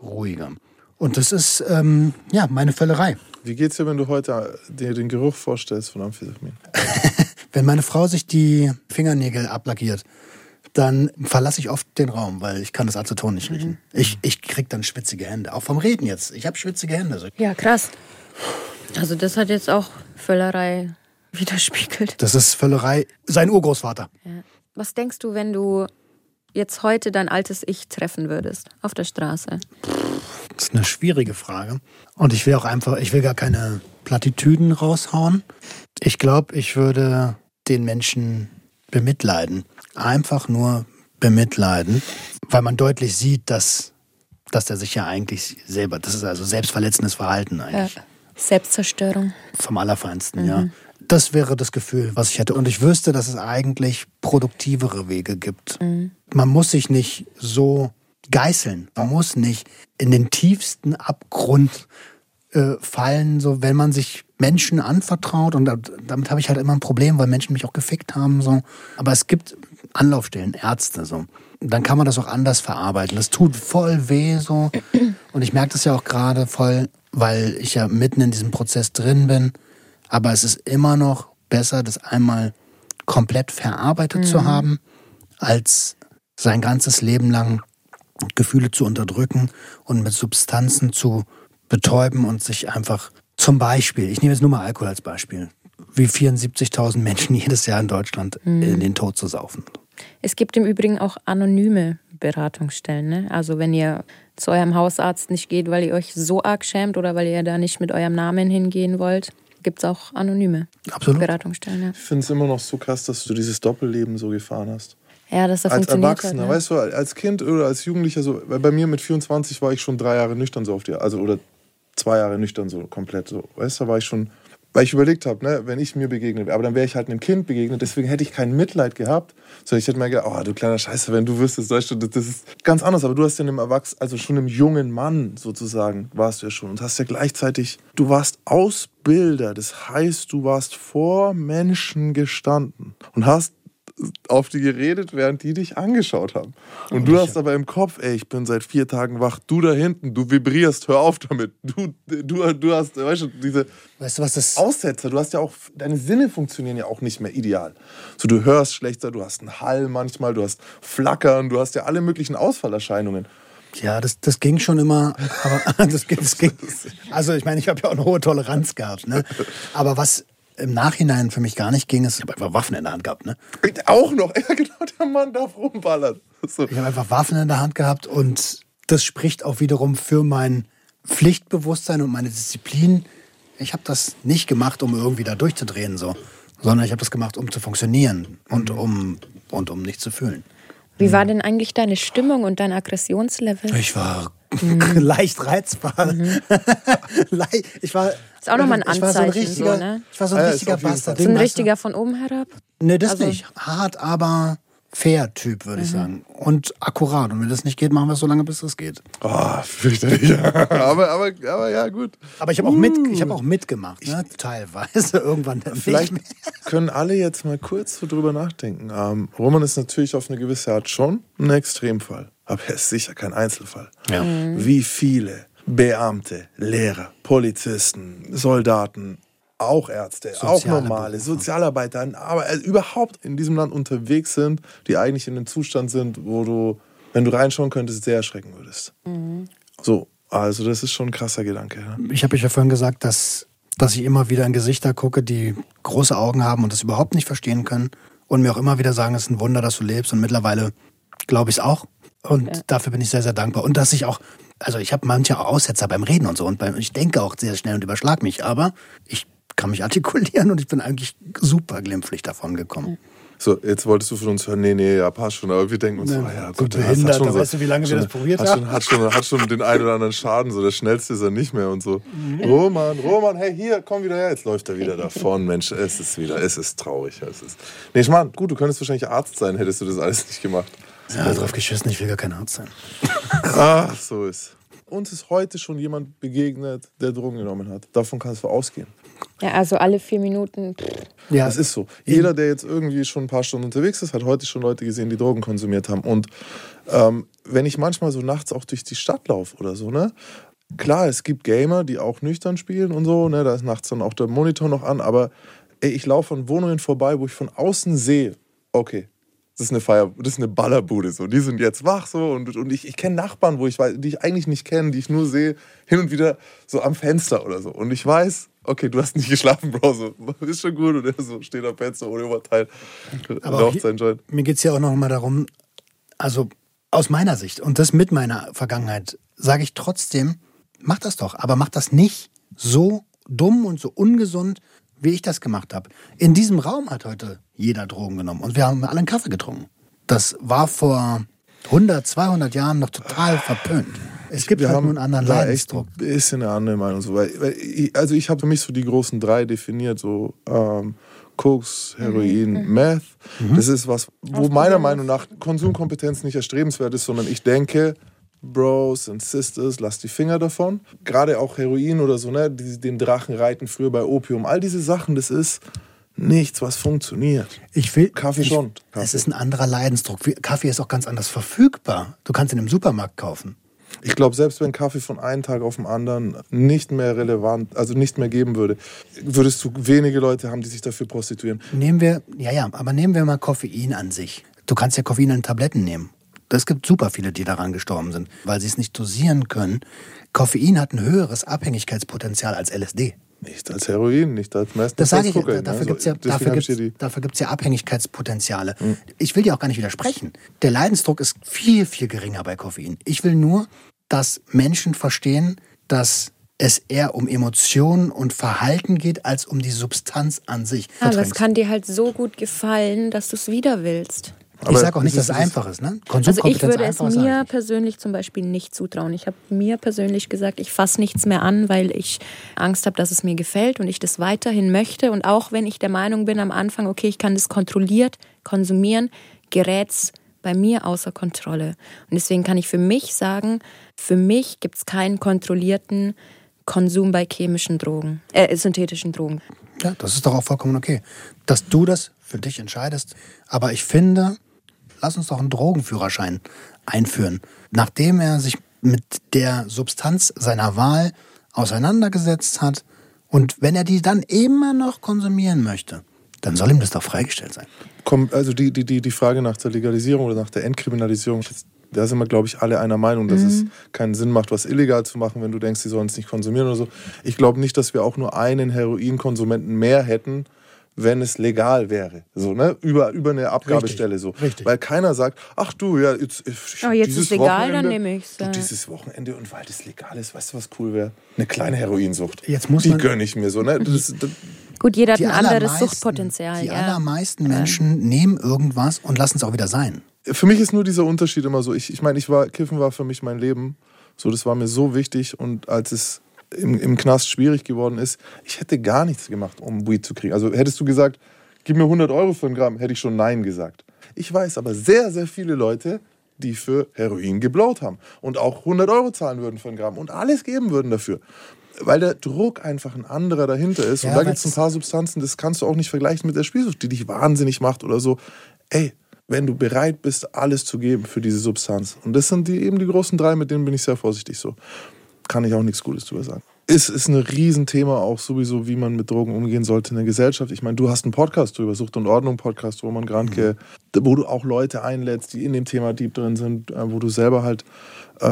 Speaker 2: ruhiger. Und das ist, ähm, ja, meine Völlerei.
Speaker 3: Wie geht's dir, wenn du heute dir den Geruch vorstellst von Amphetamin? <laughs>
Speaker 2: Wenn meine Frau sich die Fingernägel ablackiert, dann verlasse ich oft den Raum, weil ich kann das Aceton nicht riechen. Ich, ich krieg dann schwitzige Hände. Auch vom Reden jetzt. Ich habe schwitzige Hände.
Speaker 5: Ja, krass. Also das hat jetzt auch Völlerei widerspiegelt.
Speaker 2: Das ist Völlerei. Sein Urgroßvater.
Speaker 5: Ja. Was denkst du, wenn du jetzt heute dein altes Ich treffen würdest auf der Straße?
Speaker 2: Das ist eine schwierige Frage. Und ich will auch einfach, ich will gar keine Plattitüden raushauen. Ich glaube, ich würde den Menschen bemitleiden. Einfach nur bemitleiden, weil man deutlich sieht, dass, dass der sich ja eigentlich selber, das ist also selbstverletzendes Verhalten eigentlich.
Speaker 5: Ja. Selbstzerstörung.
Speaker 2: Vom Allerfeinsten, ja. Das wäre das Gefühl, was ich hätte. Und ich wüsste, dass es eigentlich produktivere Wege gibt. Man muss sich nicht so geißeln. Man muss nicht in den tiefsten Abgrund äh, fallen, so wenn man sich Menschen anvertraut. Und da- damit habe ich halt immer ein Problem, weil Menschen mich auch gefickt haben. So. Aber es gibt Anlaufstellen, Ärzte. So. Dann kann man das auch anders verarbeiten. Das tut voll weh so. Und ich merke das ja auch gerade voll, weil ich ja mitten in diesem Prozess drin bin. Aber es ist immer noch besser, das einmal komplett verarbeitet zu haben, als sein ganzes Leben lang Gefühle zu unterdrücken und mit Substanzen zu betäuben und sich einfach zum Beispiel, ich nehme jetzt nur mal Alkohol als Beispiel, wie 74.000 Menschen <laughs> jedes Jahr in Deutschland in den Tod zu saufen.
Speaker 5: Es gibt im Übrigen auch anonyme Beratungsstellen. Ne? Also wenn ihr zu eurem Hausarzt nicht geht, weil ihr euch so arg schämt oder weil ihr da nicht mit eurem Namen hingehen wollt, gibt es auch anonyme
Speaker 2: Absolut.
Speaker 5: Beratungsstellen. Ja,
Speaker 3: Ich finde es immer noch so krass, dass du dieses Doppelleben so gefahren hast.
Speaker 5: ja dass das
Speaker 3: als
Speaker 5: funktioniert
Speaker 3: Erwachsener,
Speaker 5: hat. Ne?
Speaker 3: weißt du, als Kind oder als Jugendlicher, so, weil bei mir mit 24 war ich schon drei Jahre nüchtern so auf die, also oder zwei Jahre nüchtern so komplett so, weißt du, war ich schon, weil ich überlegt habe, ne, wenn ich mir begegnet wäre, aber dann wäre ich halt einem Kind begegnet, deswegen hätte ich kein Mitleid gehabt, sondern ich hätte mir gedacht, oh du kleiner Scheiße, wenn du wüsstest, weißt das ist ganz anders, aber du hast ja einem Erwachsenen, also schon einem jungen Mann sozusagen, warst du ja schon und hast ja gleichzeitig, du warst Ausbilder, das heißt, du warst vor Menschen gestanden und hast auf die geredet, während die dich angeschaut haben. Und du hast aber im Kopf, ey, ich bin seit vier Tagen wach, du da hinten, du vibrierst, hör auf damit. Du, du, du hast, weißt du, diese
Speaker 2: Weißt du, was das
Speaker 3: Aussetzer, du hast ja auch, deine Sinne funktionieren ja auch nicht mehr ideal. So, du hörst schlechter, du hast einen Hall manchmal, du hast Flackern, du hast ja alle möglichen Ausfallerscheinungen.
Speaker 2: Ja, das, das ging schon immer, aber das, <laughs> das ging. <laughs> Also ich meine, ich habe ja auch eine hohe Toleranz gehabt, ne? Aber was im Nachhinein für mich gar nicht ging, ist, ich habe einfach Waffen in der Hand gehabt, ne?
Speaker 3: Auch noch, <laughs> ja genau, der Mann darf rumballern. So.
Speaker 2: Ich habe einfach Waffen in der Hand gehabt und das spricht auch wiederum für mein Pflichtbewusstsein und meine Disziplin. Ich habe das nicht gemacht, um irgendwie da durchzudrehen, so, sondern ich habe das gemacht, um zu funktionieren und um, und um nicht zu fühlen.
Speaker 5: Wie war denn eigentlich deine Stimmung und dein Aggressionslevel?
Speaker 2: Ich war <laughs> leicht reizbar. <laughs> Le- ich war,
Speaker 5: Ist auch nochmal ein
Speaker 2: ich war so ein
Speaker 5: Anzeichen,
Speaker 2: richtiger,
Speaker 5: so, ne?
Speaker 2: ich war so ein
Speaker 3: Ja,
Speaker 2: richtiger Bastard.
Speaker 5: So ein richtiger von oben herab?
Speaker 2: Nee, das
Speaker 5: Also-
Speaker 2: nicht. Hart, aber fair Typ, würde ich sagen. Und akkurat. Und wenn das nicht geht, machen wir es so lange, bis es geht.
Speaker 3: Oh, fürchterlich. <laughs> aber, aber, aber ja, gut.
Speaker 2: Aber ich habe auch, mit, ich hab auch mitgemacht, ne? teilweise. Irgendwann dann
Speaker 3: Vielleicht können alle jetzt mal kurz so drüber nachdenken. Ähm, Roman ist natürlich auf eine gewisse Art schon ein Extremfall, aber er ist sicher kein Einzelfall. Wie viele Beamte, Lehrer, Polizisten, Soldaten, auch Ärzte, auch normale. Sozialarbeiter, aber überhaupt in diesem Land unterwegs sind, die eigentlich in einem Zustand sind, wo du, wenn du reinschauen könntest, sehr erschrecken würdest. So, also das ist schon ein krasser Gedanke. Ja.
Speaker 2: Ich habe euch ja vorhin gesagt, dass, dass ich immer wieder in Gesichter gucke, die große Augen haben und das überhaupt nicht verstehen können. Und mir auch immer wieder sagen, es ist ein Wunder, dass du lebst. Und mittlerweile glaube ich es auch. Und dafür bin ich sehr, sehr dankbar. Und dass ich auch, also ich habe manche Aussetzer beim Reden und so. Und beim, ich denke auch sehr schnell und überschlag mich. Aber ich kann mich <laughs> artikulieren und ich bin eigentlich super glimpflich davon gekommen.
Speaker 3: So, jetzt wolltest du von uns hören, nee, nee, ja, passt schon, aber wir denken uns,
Speaker 2: Nee,
Speaker 3: so, ja,
Speaker 2: so
Speaker 3: gut, der
Speaker 2: behindert,
Speaker 3: hat schon
Speaker 2: da weißt du, wie lange wir das probiert
Speaker 3: hat
Speaker 2: haben?
Speaker 3: Schon, hat, schon, hat schon den einen oder anderen Schaden, so der schnellste ist er nicht mehr und so. Roman, Roman, hey, hier, komm wieder her, jetzt läuft er wieder davon, Mensch, es ist wieder, es ist traurig. Es ist, nee, ich meine, gut, du könntest wahrscheinlich Arzt sein, hättest du das alles nicht gemacht.
Speaker 2: Ja, drauf geschissen, ich will gar kein Arzt sein. <laughs>
Speaker 3: Ach, so ist. Uns ist heute schon jemand begegnet, der Drogen genommen hat. Davon kannst du ausgehen.
Speaker 5: Ja, also alle vier Minuten.
Speaker 2: Ja,
Speaker 3: Das ist so. Jeder, der jetzt irgendwie schon ein paar Stunden unterwegs ist, hat heute schon Leute gesehen, die Drogen konsumiert haben. Und ähm, wenn ich manchmal so nachts auch durch die Stadt laufe oder so, ne? Klar, es gibt Gamer, die auch nüchtern spielen und so, ne? Da ist nachts dann auch der Monitor noch an, aber ey, ich laufe an Wohnungen vorbei, wo ich von außen sehe, okay, das ist eine Feier, das ist eine Ballerbude so. Die sind jetzt wach so und, und ich, ich kenne Nachbarn, wo ich weiß, die ich eigentlich nicht kenne, die ich nur sehe, hin und wieder so am Fenster oder so. Und ich weiß, okay, du hast nicht geschlafen, Bro, so <laughs> ist schon gut. Und er so steht am Fenster ohne Oberteil,
Speaker 2: Aber
Speaker 3: raucht sein Joint.
Speaker 2: Mir geht es ja auch noch mal darum, also aus meiner Sicht und das mit meiner Vergangenheit, sage ich trotzdem, mach das doch, aber mach das nicht so dumm und so ungesund, wie ich das gemacht habe. In diesem Raum hat heute jeder Drogen genommen und wir haben alle einen Kaffee getrunken. Das war vor 100, 200 Jahren noch total verpönt. Es gibt
Speaker 3: Wir
Speaker 2: halt
Speaker 3: haben
Speaker 2: nur einen anderen Leidensdruck.
Speaker 3: ein bisschen eine andere Meinung. So, weil, weil ich, also ich habe für mich so die großen drei definiert, so ähm, Koks, Heroin, Meth. Das ist was, wo meiner Meinung nach Konsumkompetenz nicht erstrebenswert ist, sondern ich denke, Bros und Sisters, lasst die Finger davon. Gerade auch Heroin oder so, ne, die, den Drachen reiten früher bei Opium. All diese Sachen, das ist nichts, was funktioniert.
Speaker 2: Ich will,
Speaker 3: Kaffee
Speaker 2: ich,
Speaker 3: schon. Kaffee.
Speaker 2: Es ist ein anderer Leidensdruck. Kaffee ist auch ganz anders verfügbar. Du kannst ihn im Supermarkt kaufen.
Speaker 3: Ich glaube, selbst wenn Kaffee von einem Tag auf den anderen nicht mehr relevant, also nicht mehr geben würde, würdest du wenige Leute haben, die sich dafür prostituieren.
Speaker 2: Nehmen wir, ja, ja, aber nehmen wir mal Koffein an sich. Du kannst ja Koffein in Tabletten nehmen. Es gibt super viele, die daran gestorben sind, weil sie es nicht dosieren können. Koffein hat ein höheres Abhängigkeitspotenzial als LSD.
Speaker 3: Nicht als Heroin, nicht als Meth,
Speaker 2: Das sage ich,
Speaker 3: Kokain.
Speaker 2: dafür
Speaker 3: Also,
Speaker 2: gibt es ja, dafür gibt's, dafür gibt's ja Abhängigkeitspotenziale. Ich will dir auch gar nicht widersprechen. Der Leidensdruck ist viel, viel geringer bei Koffein. Ich will nur, dass Menschen verstehen, dass es eher um Emotionen und Verhalten geht, als um die Substanz an sich.
Speaker 5: Aber es kann dir halt so gut gefallen, dass du es wieder willst.
Speaker 2: Ich
Speaker 3: Aber
Speaker 2: sage auch nicht,
Speaker 3: das
Speaker 2: dass es einfach ist. Ne?
Speaker 5: Also ich würde es mir
Speaker 2: einfach.
Speaker 5: persönlich zum Beispiel nicht zutrauen. Ich habe mir persönlich gesagt, ich fasse nichts mehr an, weil ich Angst habe, dass es mir gefällt und ich das weiterhin möchte. Und auch wenn ich der Meinung bin am Anfang, okay, ich kann das kontrolliert konsumieren, gerät es bei mir außer Kontrolle. Und deswegen kann ich für mich sagen, für mich gibt es keinen kontrollierten Konsum bei chemischen Drogen, äh, synthetischen Drogen.
Speaker 2: Ja, das ist doch auch vollkommen okay, dass du das für dich entscheidest. Aber ich finde, lass uns doch einen Drogenführerschein einführen. Nachdem er sich mit der Substanz seiner Wahl auseinandergesetzt hat und wenn er die dann immer noch konsumieren möchte, dann soll ihm das doch freigestellt sein.
Speaker 3: Komm, also die, die, die, die Frage nach der Legalisierung oder nach der Entkriminalisierung, da sind wir, glaube ich, alle einer Meinung, dass es keinen Sinn macht, was illegal zu machen, wenn du denkst, sie sollen es nicht konsumieren oder so. Ich glaube nicht, dass wir auch nur einen Heroinkonsumenten mehr hätten, wenn es legal wäre. So, ne? Über, über eine Abgabestelle so.
Speaker 2: richtig.
Speaker 3: Weil keiner sagt, ach du, ja, jetzt, ich,
Speaker 5: Oh, jetzt
Speaker 3: dieses
Speaker 5: ist legal, dann
Speaker 3: Wochenende-
Speaker 5: nehme ich's,
Speaker 3: Du,
Speaker 5: ja.
Speaker 3: dieses Wochenende und weil das legal ist, weißt du, was cool wäre? Eine kleine Heroinsucht.
Speaker 2: Jetzt muss
Speaker 3: die gönne ich mir so, ne? Das, das,
Speaker 5: Gut, jeder hat ein anderes Suchtpotenzial.
Speaker 2: Die
Speaker 5: ja.
Speaker 2: allermeisten Menschen nehmen irgendwas und lassen es auch wieder sein.
Speaker 3: für mich ist nur dieser Unterschied immer so. Ich, ich meine, ich war, Kiffen war für mich mein Leben. So, das war mir so wichtig. Und als es im, im Knast schwierig geworden ist, ich hätte gar nichts gemacht, um Weed zu kriegen. Also hättest du gesagt, gib mir 100 Euro für ein Gramm, hätte ich schon Nein gesagt. Ich weiß aber sehr, sehr viele Leute, die für Heroin geblowt haben und auch 100 Euro zahlen würden für ein Gramm und alles geben würden dafür. Weil der Druck einfach ein anderer dahinter ist.
Speaker 2: Ja,
Speaker 3: und da gibt es ein paar Substanzen, das kannst du auch nicht vergleichen mit der Spielsucht, die dich wahnsinnig macht oder so. Ey, wenn du bereit bist, alles zu geben für diese Substanz. Und das sind die, eben die großen drei, mit denen bin ich sehr vorsichtig so. Kann ich auch nichts Gutes drüber sagen. Ist, ist ein Riesenthema auch sowieso, wie man mit Drogen umgehen sollte in der Gesellschaft. Ich meine, du hast einen Podcast drüber, Sucht und Ordnung Podcast, Roman Grantke, wo du auch Leute einlädst, die in dem Thema deep drin sind, äh, wo du selber halt äh,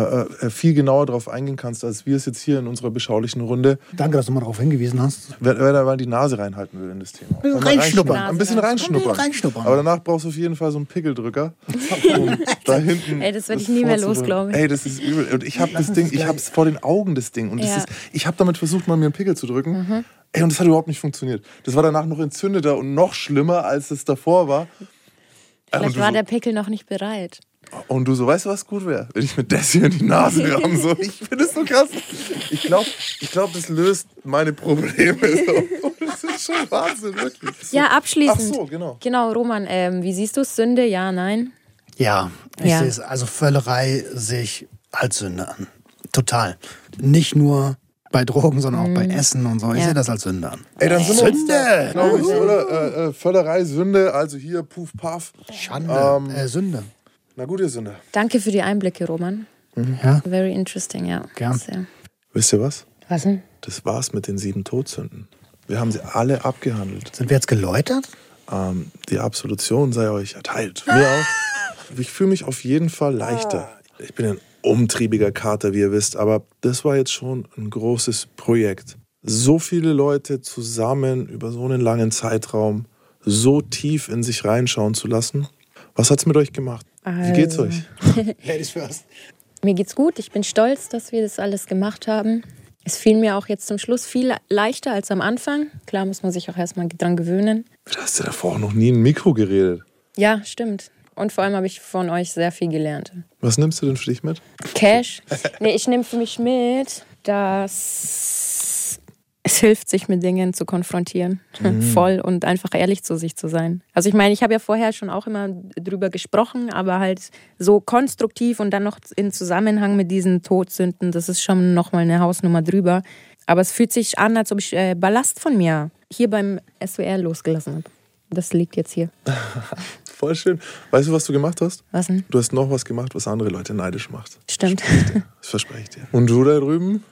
Speaker 3: äh, viel genauer darauf eingehen kannst, als wir es jetzt hier in unserer beschaulichen Runde.
Speaker 2: Danke, dass du mal darauf hingewiesen hast.
Speaker 3: Wer, wer da mal die Nase reinhalten will in das Thema.
Speaker 2: bisschen
Speaker 3: Mal
Speaker 2: reinschnuppern.
Speaker 3: Ein bisschen reinschnuppern.
Speaker 2: Reinschnuppern.
Speaker 3: Aber danach brauchst du auf jeden Fall so einen Pickeldrücker. um <laughs> da hinten
Speaker 5: Ey, das werd ich nie mehr los,
Speaker 3: vorzubringen.
Speaker 5: glaub ich.
Speaker 3: Ey, das ist übel. Und ich habe das Ding, ich habe es vor den Augen, das Ding. Und das
Speaker 5: Ja.
Speaker 3: ist, ich habe damit versucht, mal mir einen Pickel zu drücken.
Speaker 5: Mhm.
Speaker 3: Ey, und das hat überhaupt nicht funktioniert. Das war danach noch entzündeter und noch schlimmer, als es davor war.
Speaker 5: Vielleicht
Speaker 3: du
Speaker 5: war der Pickel noch nicht bereit.
Speaker 3: Und du so, weißt du, was gut wäre? Wenn ich mit das hier in die Nase ramme. So. Ich finde das so krass. Ich glaube, ich glaub, das löst meine Probleme. So. Und <laughs> das ist schon Wahnsinn, wirklich. So.
Speaker 5: Ja, abschließend.
Speaker 3: Ach so, genau.
Speaker 5: Genau, Roman, ähm, wie siehst du es? Sünde? Ja, nein?
Speaker 2: Ja, ich
Speaker 5: Ja.
Speaker 2: sehe es. Also Völlerei sehe ich als Sünde an. Total. Nicht nur bei Drogen, sondern auch bei Essen und so. Ich
Speaker 5: Mhm. Ja.
Speaker 2: sehe das als Sünde an.
Speaker 3: Ey, dann sind
Speaker 2: Sünde!
Speaker 3: glaube ich, oder? Äh, äh, Völlerei, Sünde, also hier, Puff, Paff.
Speaker 2: Schande.
Speaker 3: Ähm,
Speaker 2: äh, Sünde.
Speaker 3: Na gut, ihr Sünde.
Speaker 5: Danke für die Einblicke, Roman.
Speaker 2: Ja.
Speaker 5: Very interesting, ja.
Speaker 2: Gern.
Speaker 5: Sehr.
Speaker 3: Wisst ihr was?
Speaker 5: Was denn?
Speaker 3: Das war's mit den sieben Todsünden. Wir haben sie alle abgehandelt.
Speaker 2: Sind wir jetzt geläutert?
Speaker 3: Ähm, die Absolution sei euch erteilt. Mir auch. <laughs> Ich fühle mich auf jeden Fall leichter. Ich bin ein umtriebiger Kater, wie ihr wisst, aber das war jetzt schon ein großes Projekt. So viele Leute zusammen über so einen langen Zeitraum so tief in sich reinschauen zu lassen. Was hat's mit euch gemacht? Wie geht's
Speaker 5: Also.
Speaker 3: euch? <laughs>
Speaker 2: Ladies first.
Speaker 5: Mir geht's gut. Ich bin stolz, dass wir das alles gemacht haben. Es fiel mir auch jetzt zum Schluss viel leichter als am Anfang. Klar muss man sich auch erstmal dran gewöhnen.
Speaker 3: Du hast ja davor auch noch nie in ein Mikro geredet.
Speaker 5: Ja, stimmt. Und vor allem habe ich von euch sehr viel gelernt.
Speaker 3: Was nimmst du denn für dich mit?
Speaker 5: Cash? Nee, ich nehme für mich mit, dass es hilft, sich mit Dingen zu konfrontieren. <laughs> Voll und einfach ehrlich zu sich zu sein. Also ich meine, ich habe ja vorher schon auch immer drüber gesprochen, aber halt so konstruktiv und dann noch in Zusammenhang mit diesen Todsünden, das ist schon nochmal eine Hausnummer drüber. Aber es fühlt sich an, als ob ich äh, Ballast von mir hier beim SWR losgelassen habe. Das liegt jetzt hier. <laughs>
Speaker 3: Voll schön. Weißt du, was du gemacht hast?
Speaker 5: Was denn?
Speaker 3: Du hast noch was gemacht, was andere Leute neidisch macht.
Speaker 5: Stimmt.
Speaker 3: Das verspreche ich dir. Und du da drüben?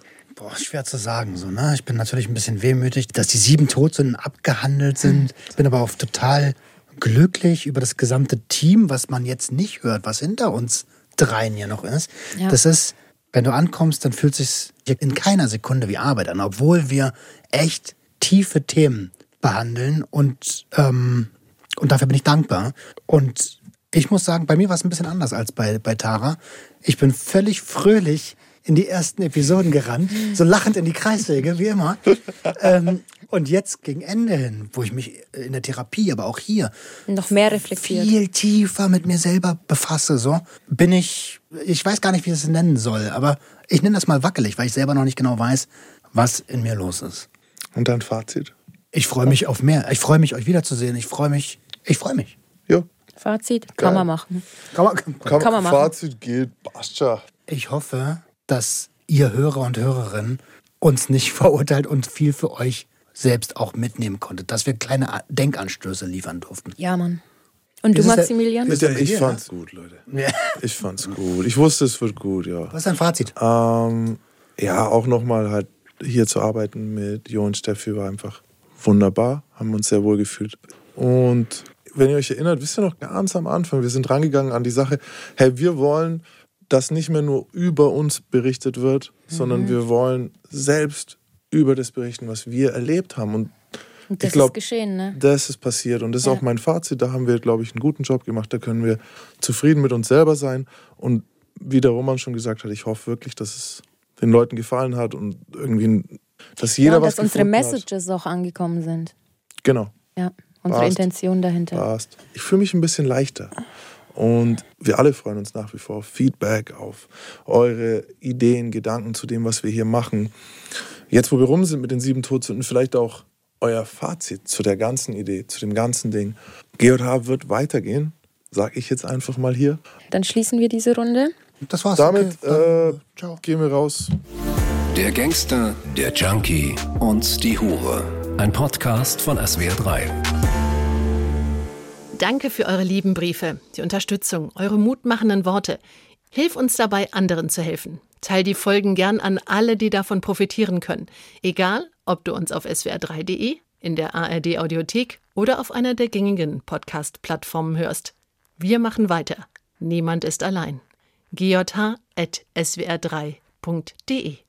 Speaker 2: Boah, schwer zu sagen. So, ne? Ich bin natürlich ein bisschen wehmütig, dass die sieben Todsünden abgehandelt sind. Bin aber auch total glücklich über das gesamte Team, was man jetzt nicht hört, was hinter uns dreien hier noch ist.
Speaker 5: Ja.
Speaker 2: Das ist, wenn du ankommst, dann fühlt es sich in keiner Sekunde wie Arbeit an, obwohl wir echt tiefe Themen behandeln und, ähm, und dafür bin ich dankbar. Und ich muss sagen, bei mir war es ein bisschen anders als bei, bei Tara. Ich bin völlig fröhlich in die ersten Episoden gerannt, so lachend in die Kreissäge, wie immer. ähm, und jetzt gegen Ende hin, wo ich mich in der Therapie, aber auch hier
Speaker 5: Noch mehr reflektiert.
Speaker 2: viel tiefer mit mir selber befasse, so bin ich, ich weiß gar nicht, wie ich es nennen soll, aber ich nenne das mal wackelig, weil ich selber noch nicht genau weiß, was in mir los ist.
Speaker 3: Und dein Fazit?
Speaker 2: Ich freue mich auf mehr. Ich freue mich, euch wiederzusehen. Ich freue mich. Ich freue mich.
Speaker 3: Ja.
Speaker 5: Fazit,
Speaker 3: Geil.
Speaker 5: kann man machen.
Speaker 2: Kann man,
Speaker 3: Kann,
Speaker 5: Kann man machen.
Speaker 3: Fazit geht, passt schon.
Speaker 2: Ich hoffe, dass ihr Hörer und Hörerinnen uns nicht <laughs> verurteilt und viel für euch selbst auch mitnehmen konntet, dass wir kleine Denkanstöße liefern durften.
Speaker 5: Ja, Mann. Und du,
Speaker 2: der-
Speaker 5: Maximilian?
Speaker 2: ist-
Speaker 3: Ja,
Speaker 2: denn bei
Speaker 3: ich fand's gut, Leute.
Speaker 2: Ja.
Speaker 3: Ich fand's gut. Ich wusste, es wird gut, ja.
Speaker 2: Was ist dein Fazit?
Speaker 3: Ähm, ja, auch nochmal halt hier zu arbeiten mit Jo und Steffi war einfach wunderbar. Haben uns sehr wohl gefühlt. Und wenn ihr euch erinnert, wisst ihr noch ganz am Anfang, wir sind rangegangen an die Sache, hey, wir wollen, dass nicht mehr nur über uns berichtet wird, sondern wir wollen selbst über das berichten, was wir erlebt haben. Und
Speaker 5: Und das
Speaker 3: ich glaub,
Speaker 5: ist geschehen, ne?
Speaker 3: das ist passiert und das ist
Speaker 5: Ja.
Speaker 3: auch mein Fazit. Da haben wir, glaube ich, einen guten Job gemacht. Da können wir zufrieden mit uns selber sein. Und wie der Roman schon gesagt hat, ich hoffe wirklich, dass es den Leuten gefallen hat und irgendwie, dass jeder
Speaker 5: ja, und
Speaker 3: was
Speaker 5: dass unsere Messages auch angekommen sind.
Speaker 3: Hat. Genau,
Speaker 5: Ja, unsere
Speaker 3: Passt.
Speaker 5: Intention dahinter.
Speaker 3: passt. Ich fühle mich ein bisschen leichter. Und wir alle freuen uns nach wie vor auf Feedback, auf eure Ideen, Gedanken zu dem, was wir hier machen. Jetzt, wo wir rum sind mit den sieben Todsünden, vielleicht auch euer Fazit zu der ganzen Idee, zu dem ganzen Ding. GJH wird weitergehen, sage ich jetzt einfach mal hier.
Speaker 5: Dann schließen wir diese Runde.
Speaker 2: Das war's.
Speaker 3: Damit
Speaker 2: Okay,
Speaker 3: äh, gehen wir raus.
Speaker 4: Der Gangster, der Junkie und die Hure. Ein Podcast von SWR3.
Speaker 1: Danke für eure lieben Briefe, die Unterstützung, eure mutmachenden Worte. Hilf uns dabei, anderen zu helfen. Teil die Folgen gern an alle, die davon profitieren können. Egal, ob du uns auf swr3.de, in der ARD Audiothek oder auf einer der gängigen Podcast-Plattformen hörst. Wir machen weiter. Niemand ist allein. gjh.swr3.de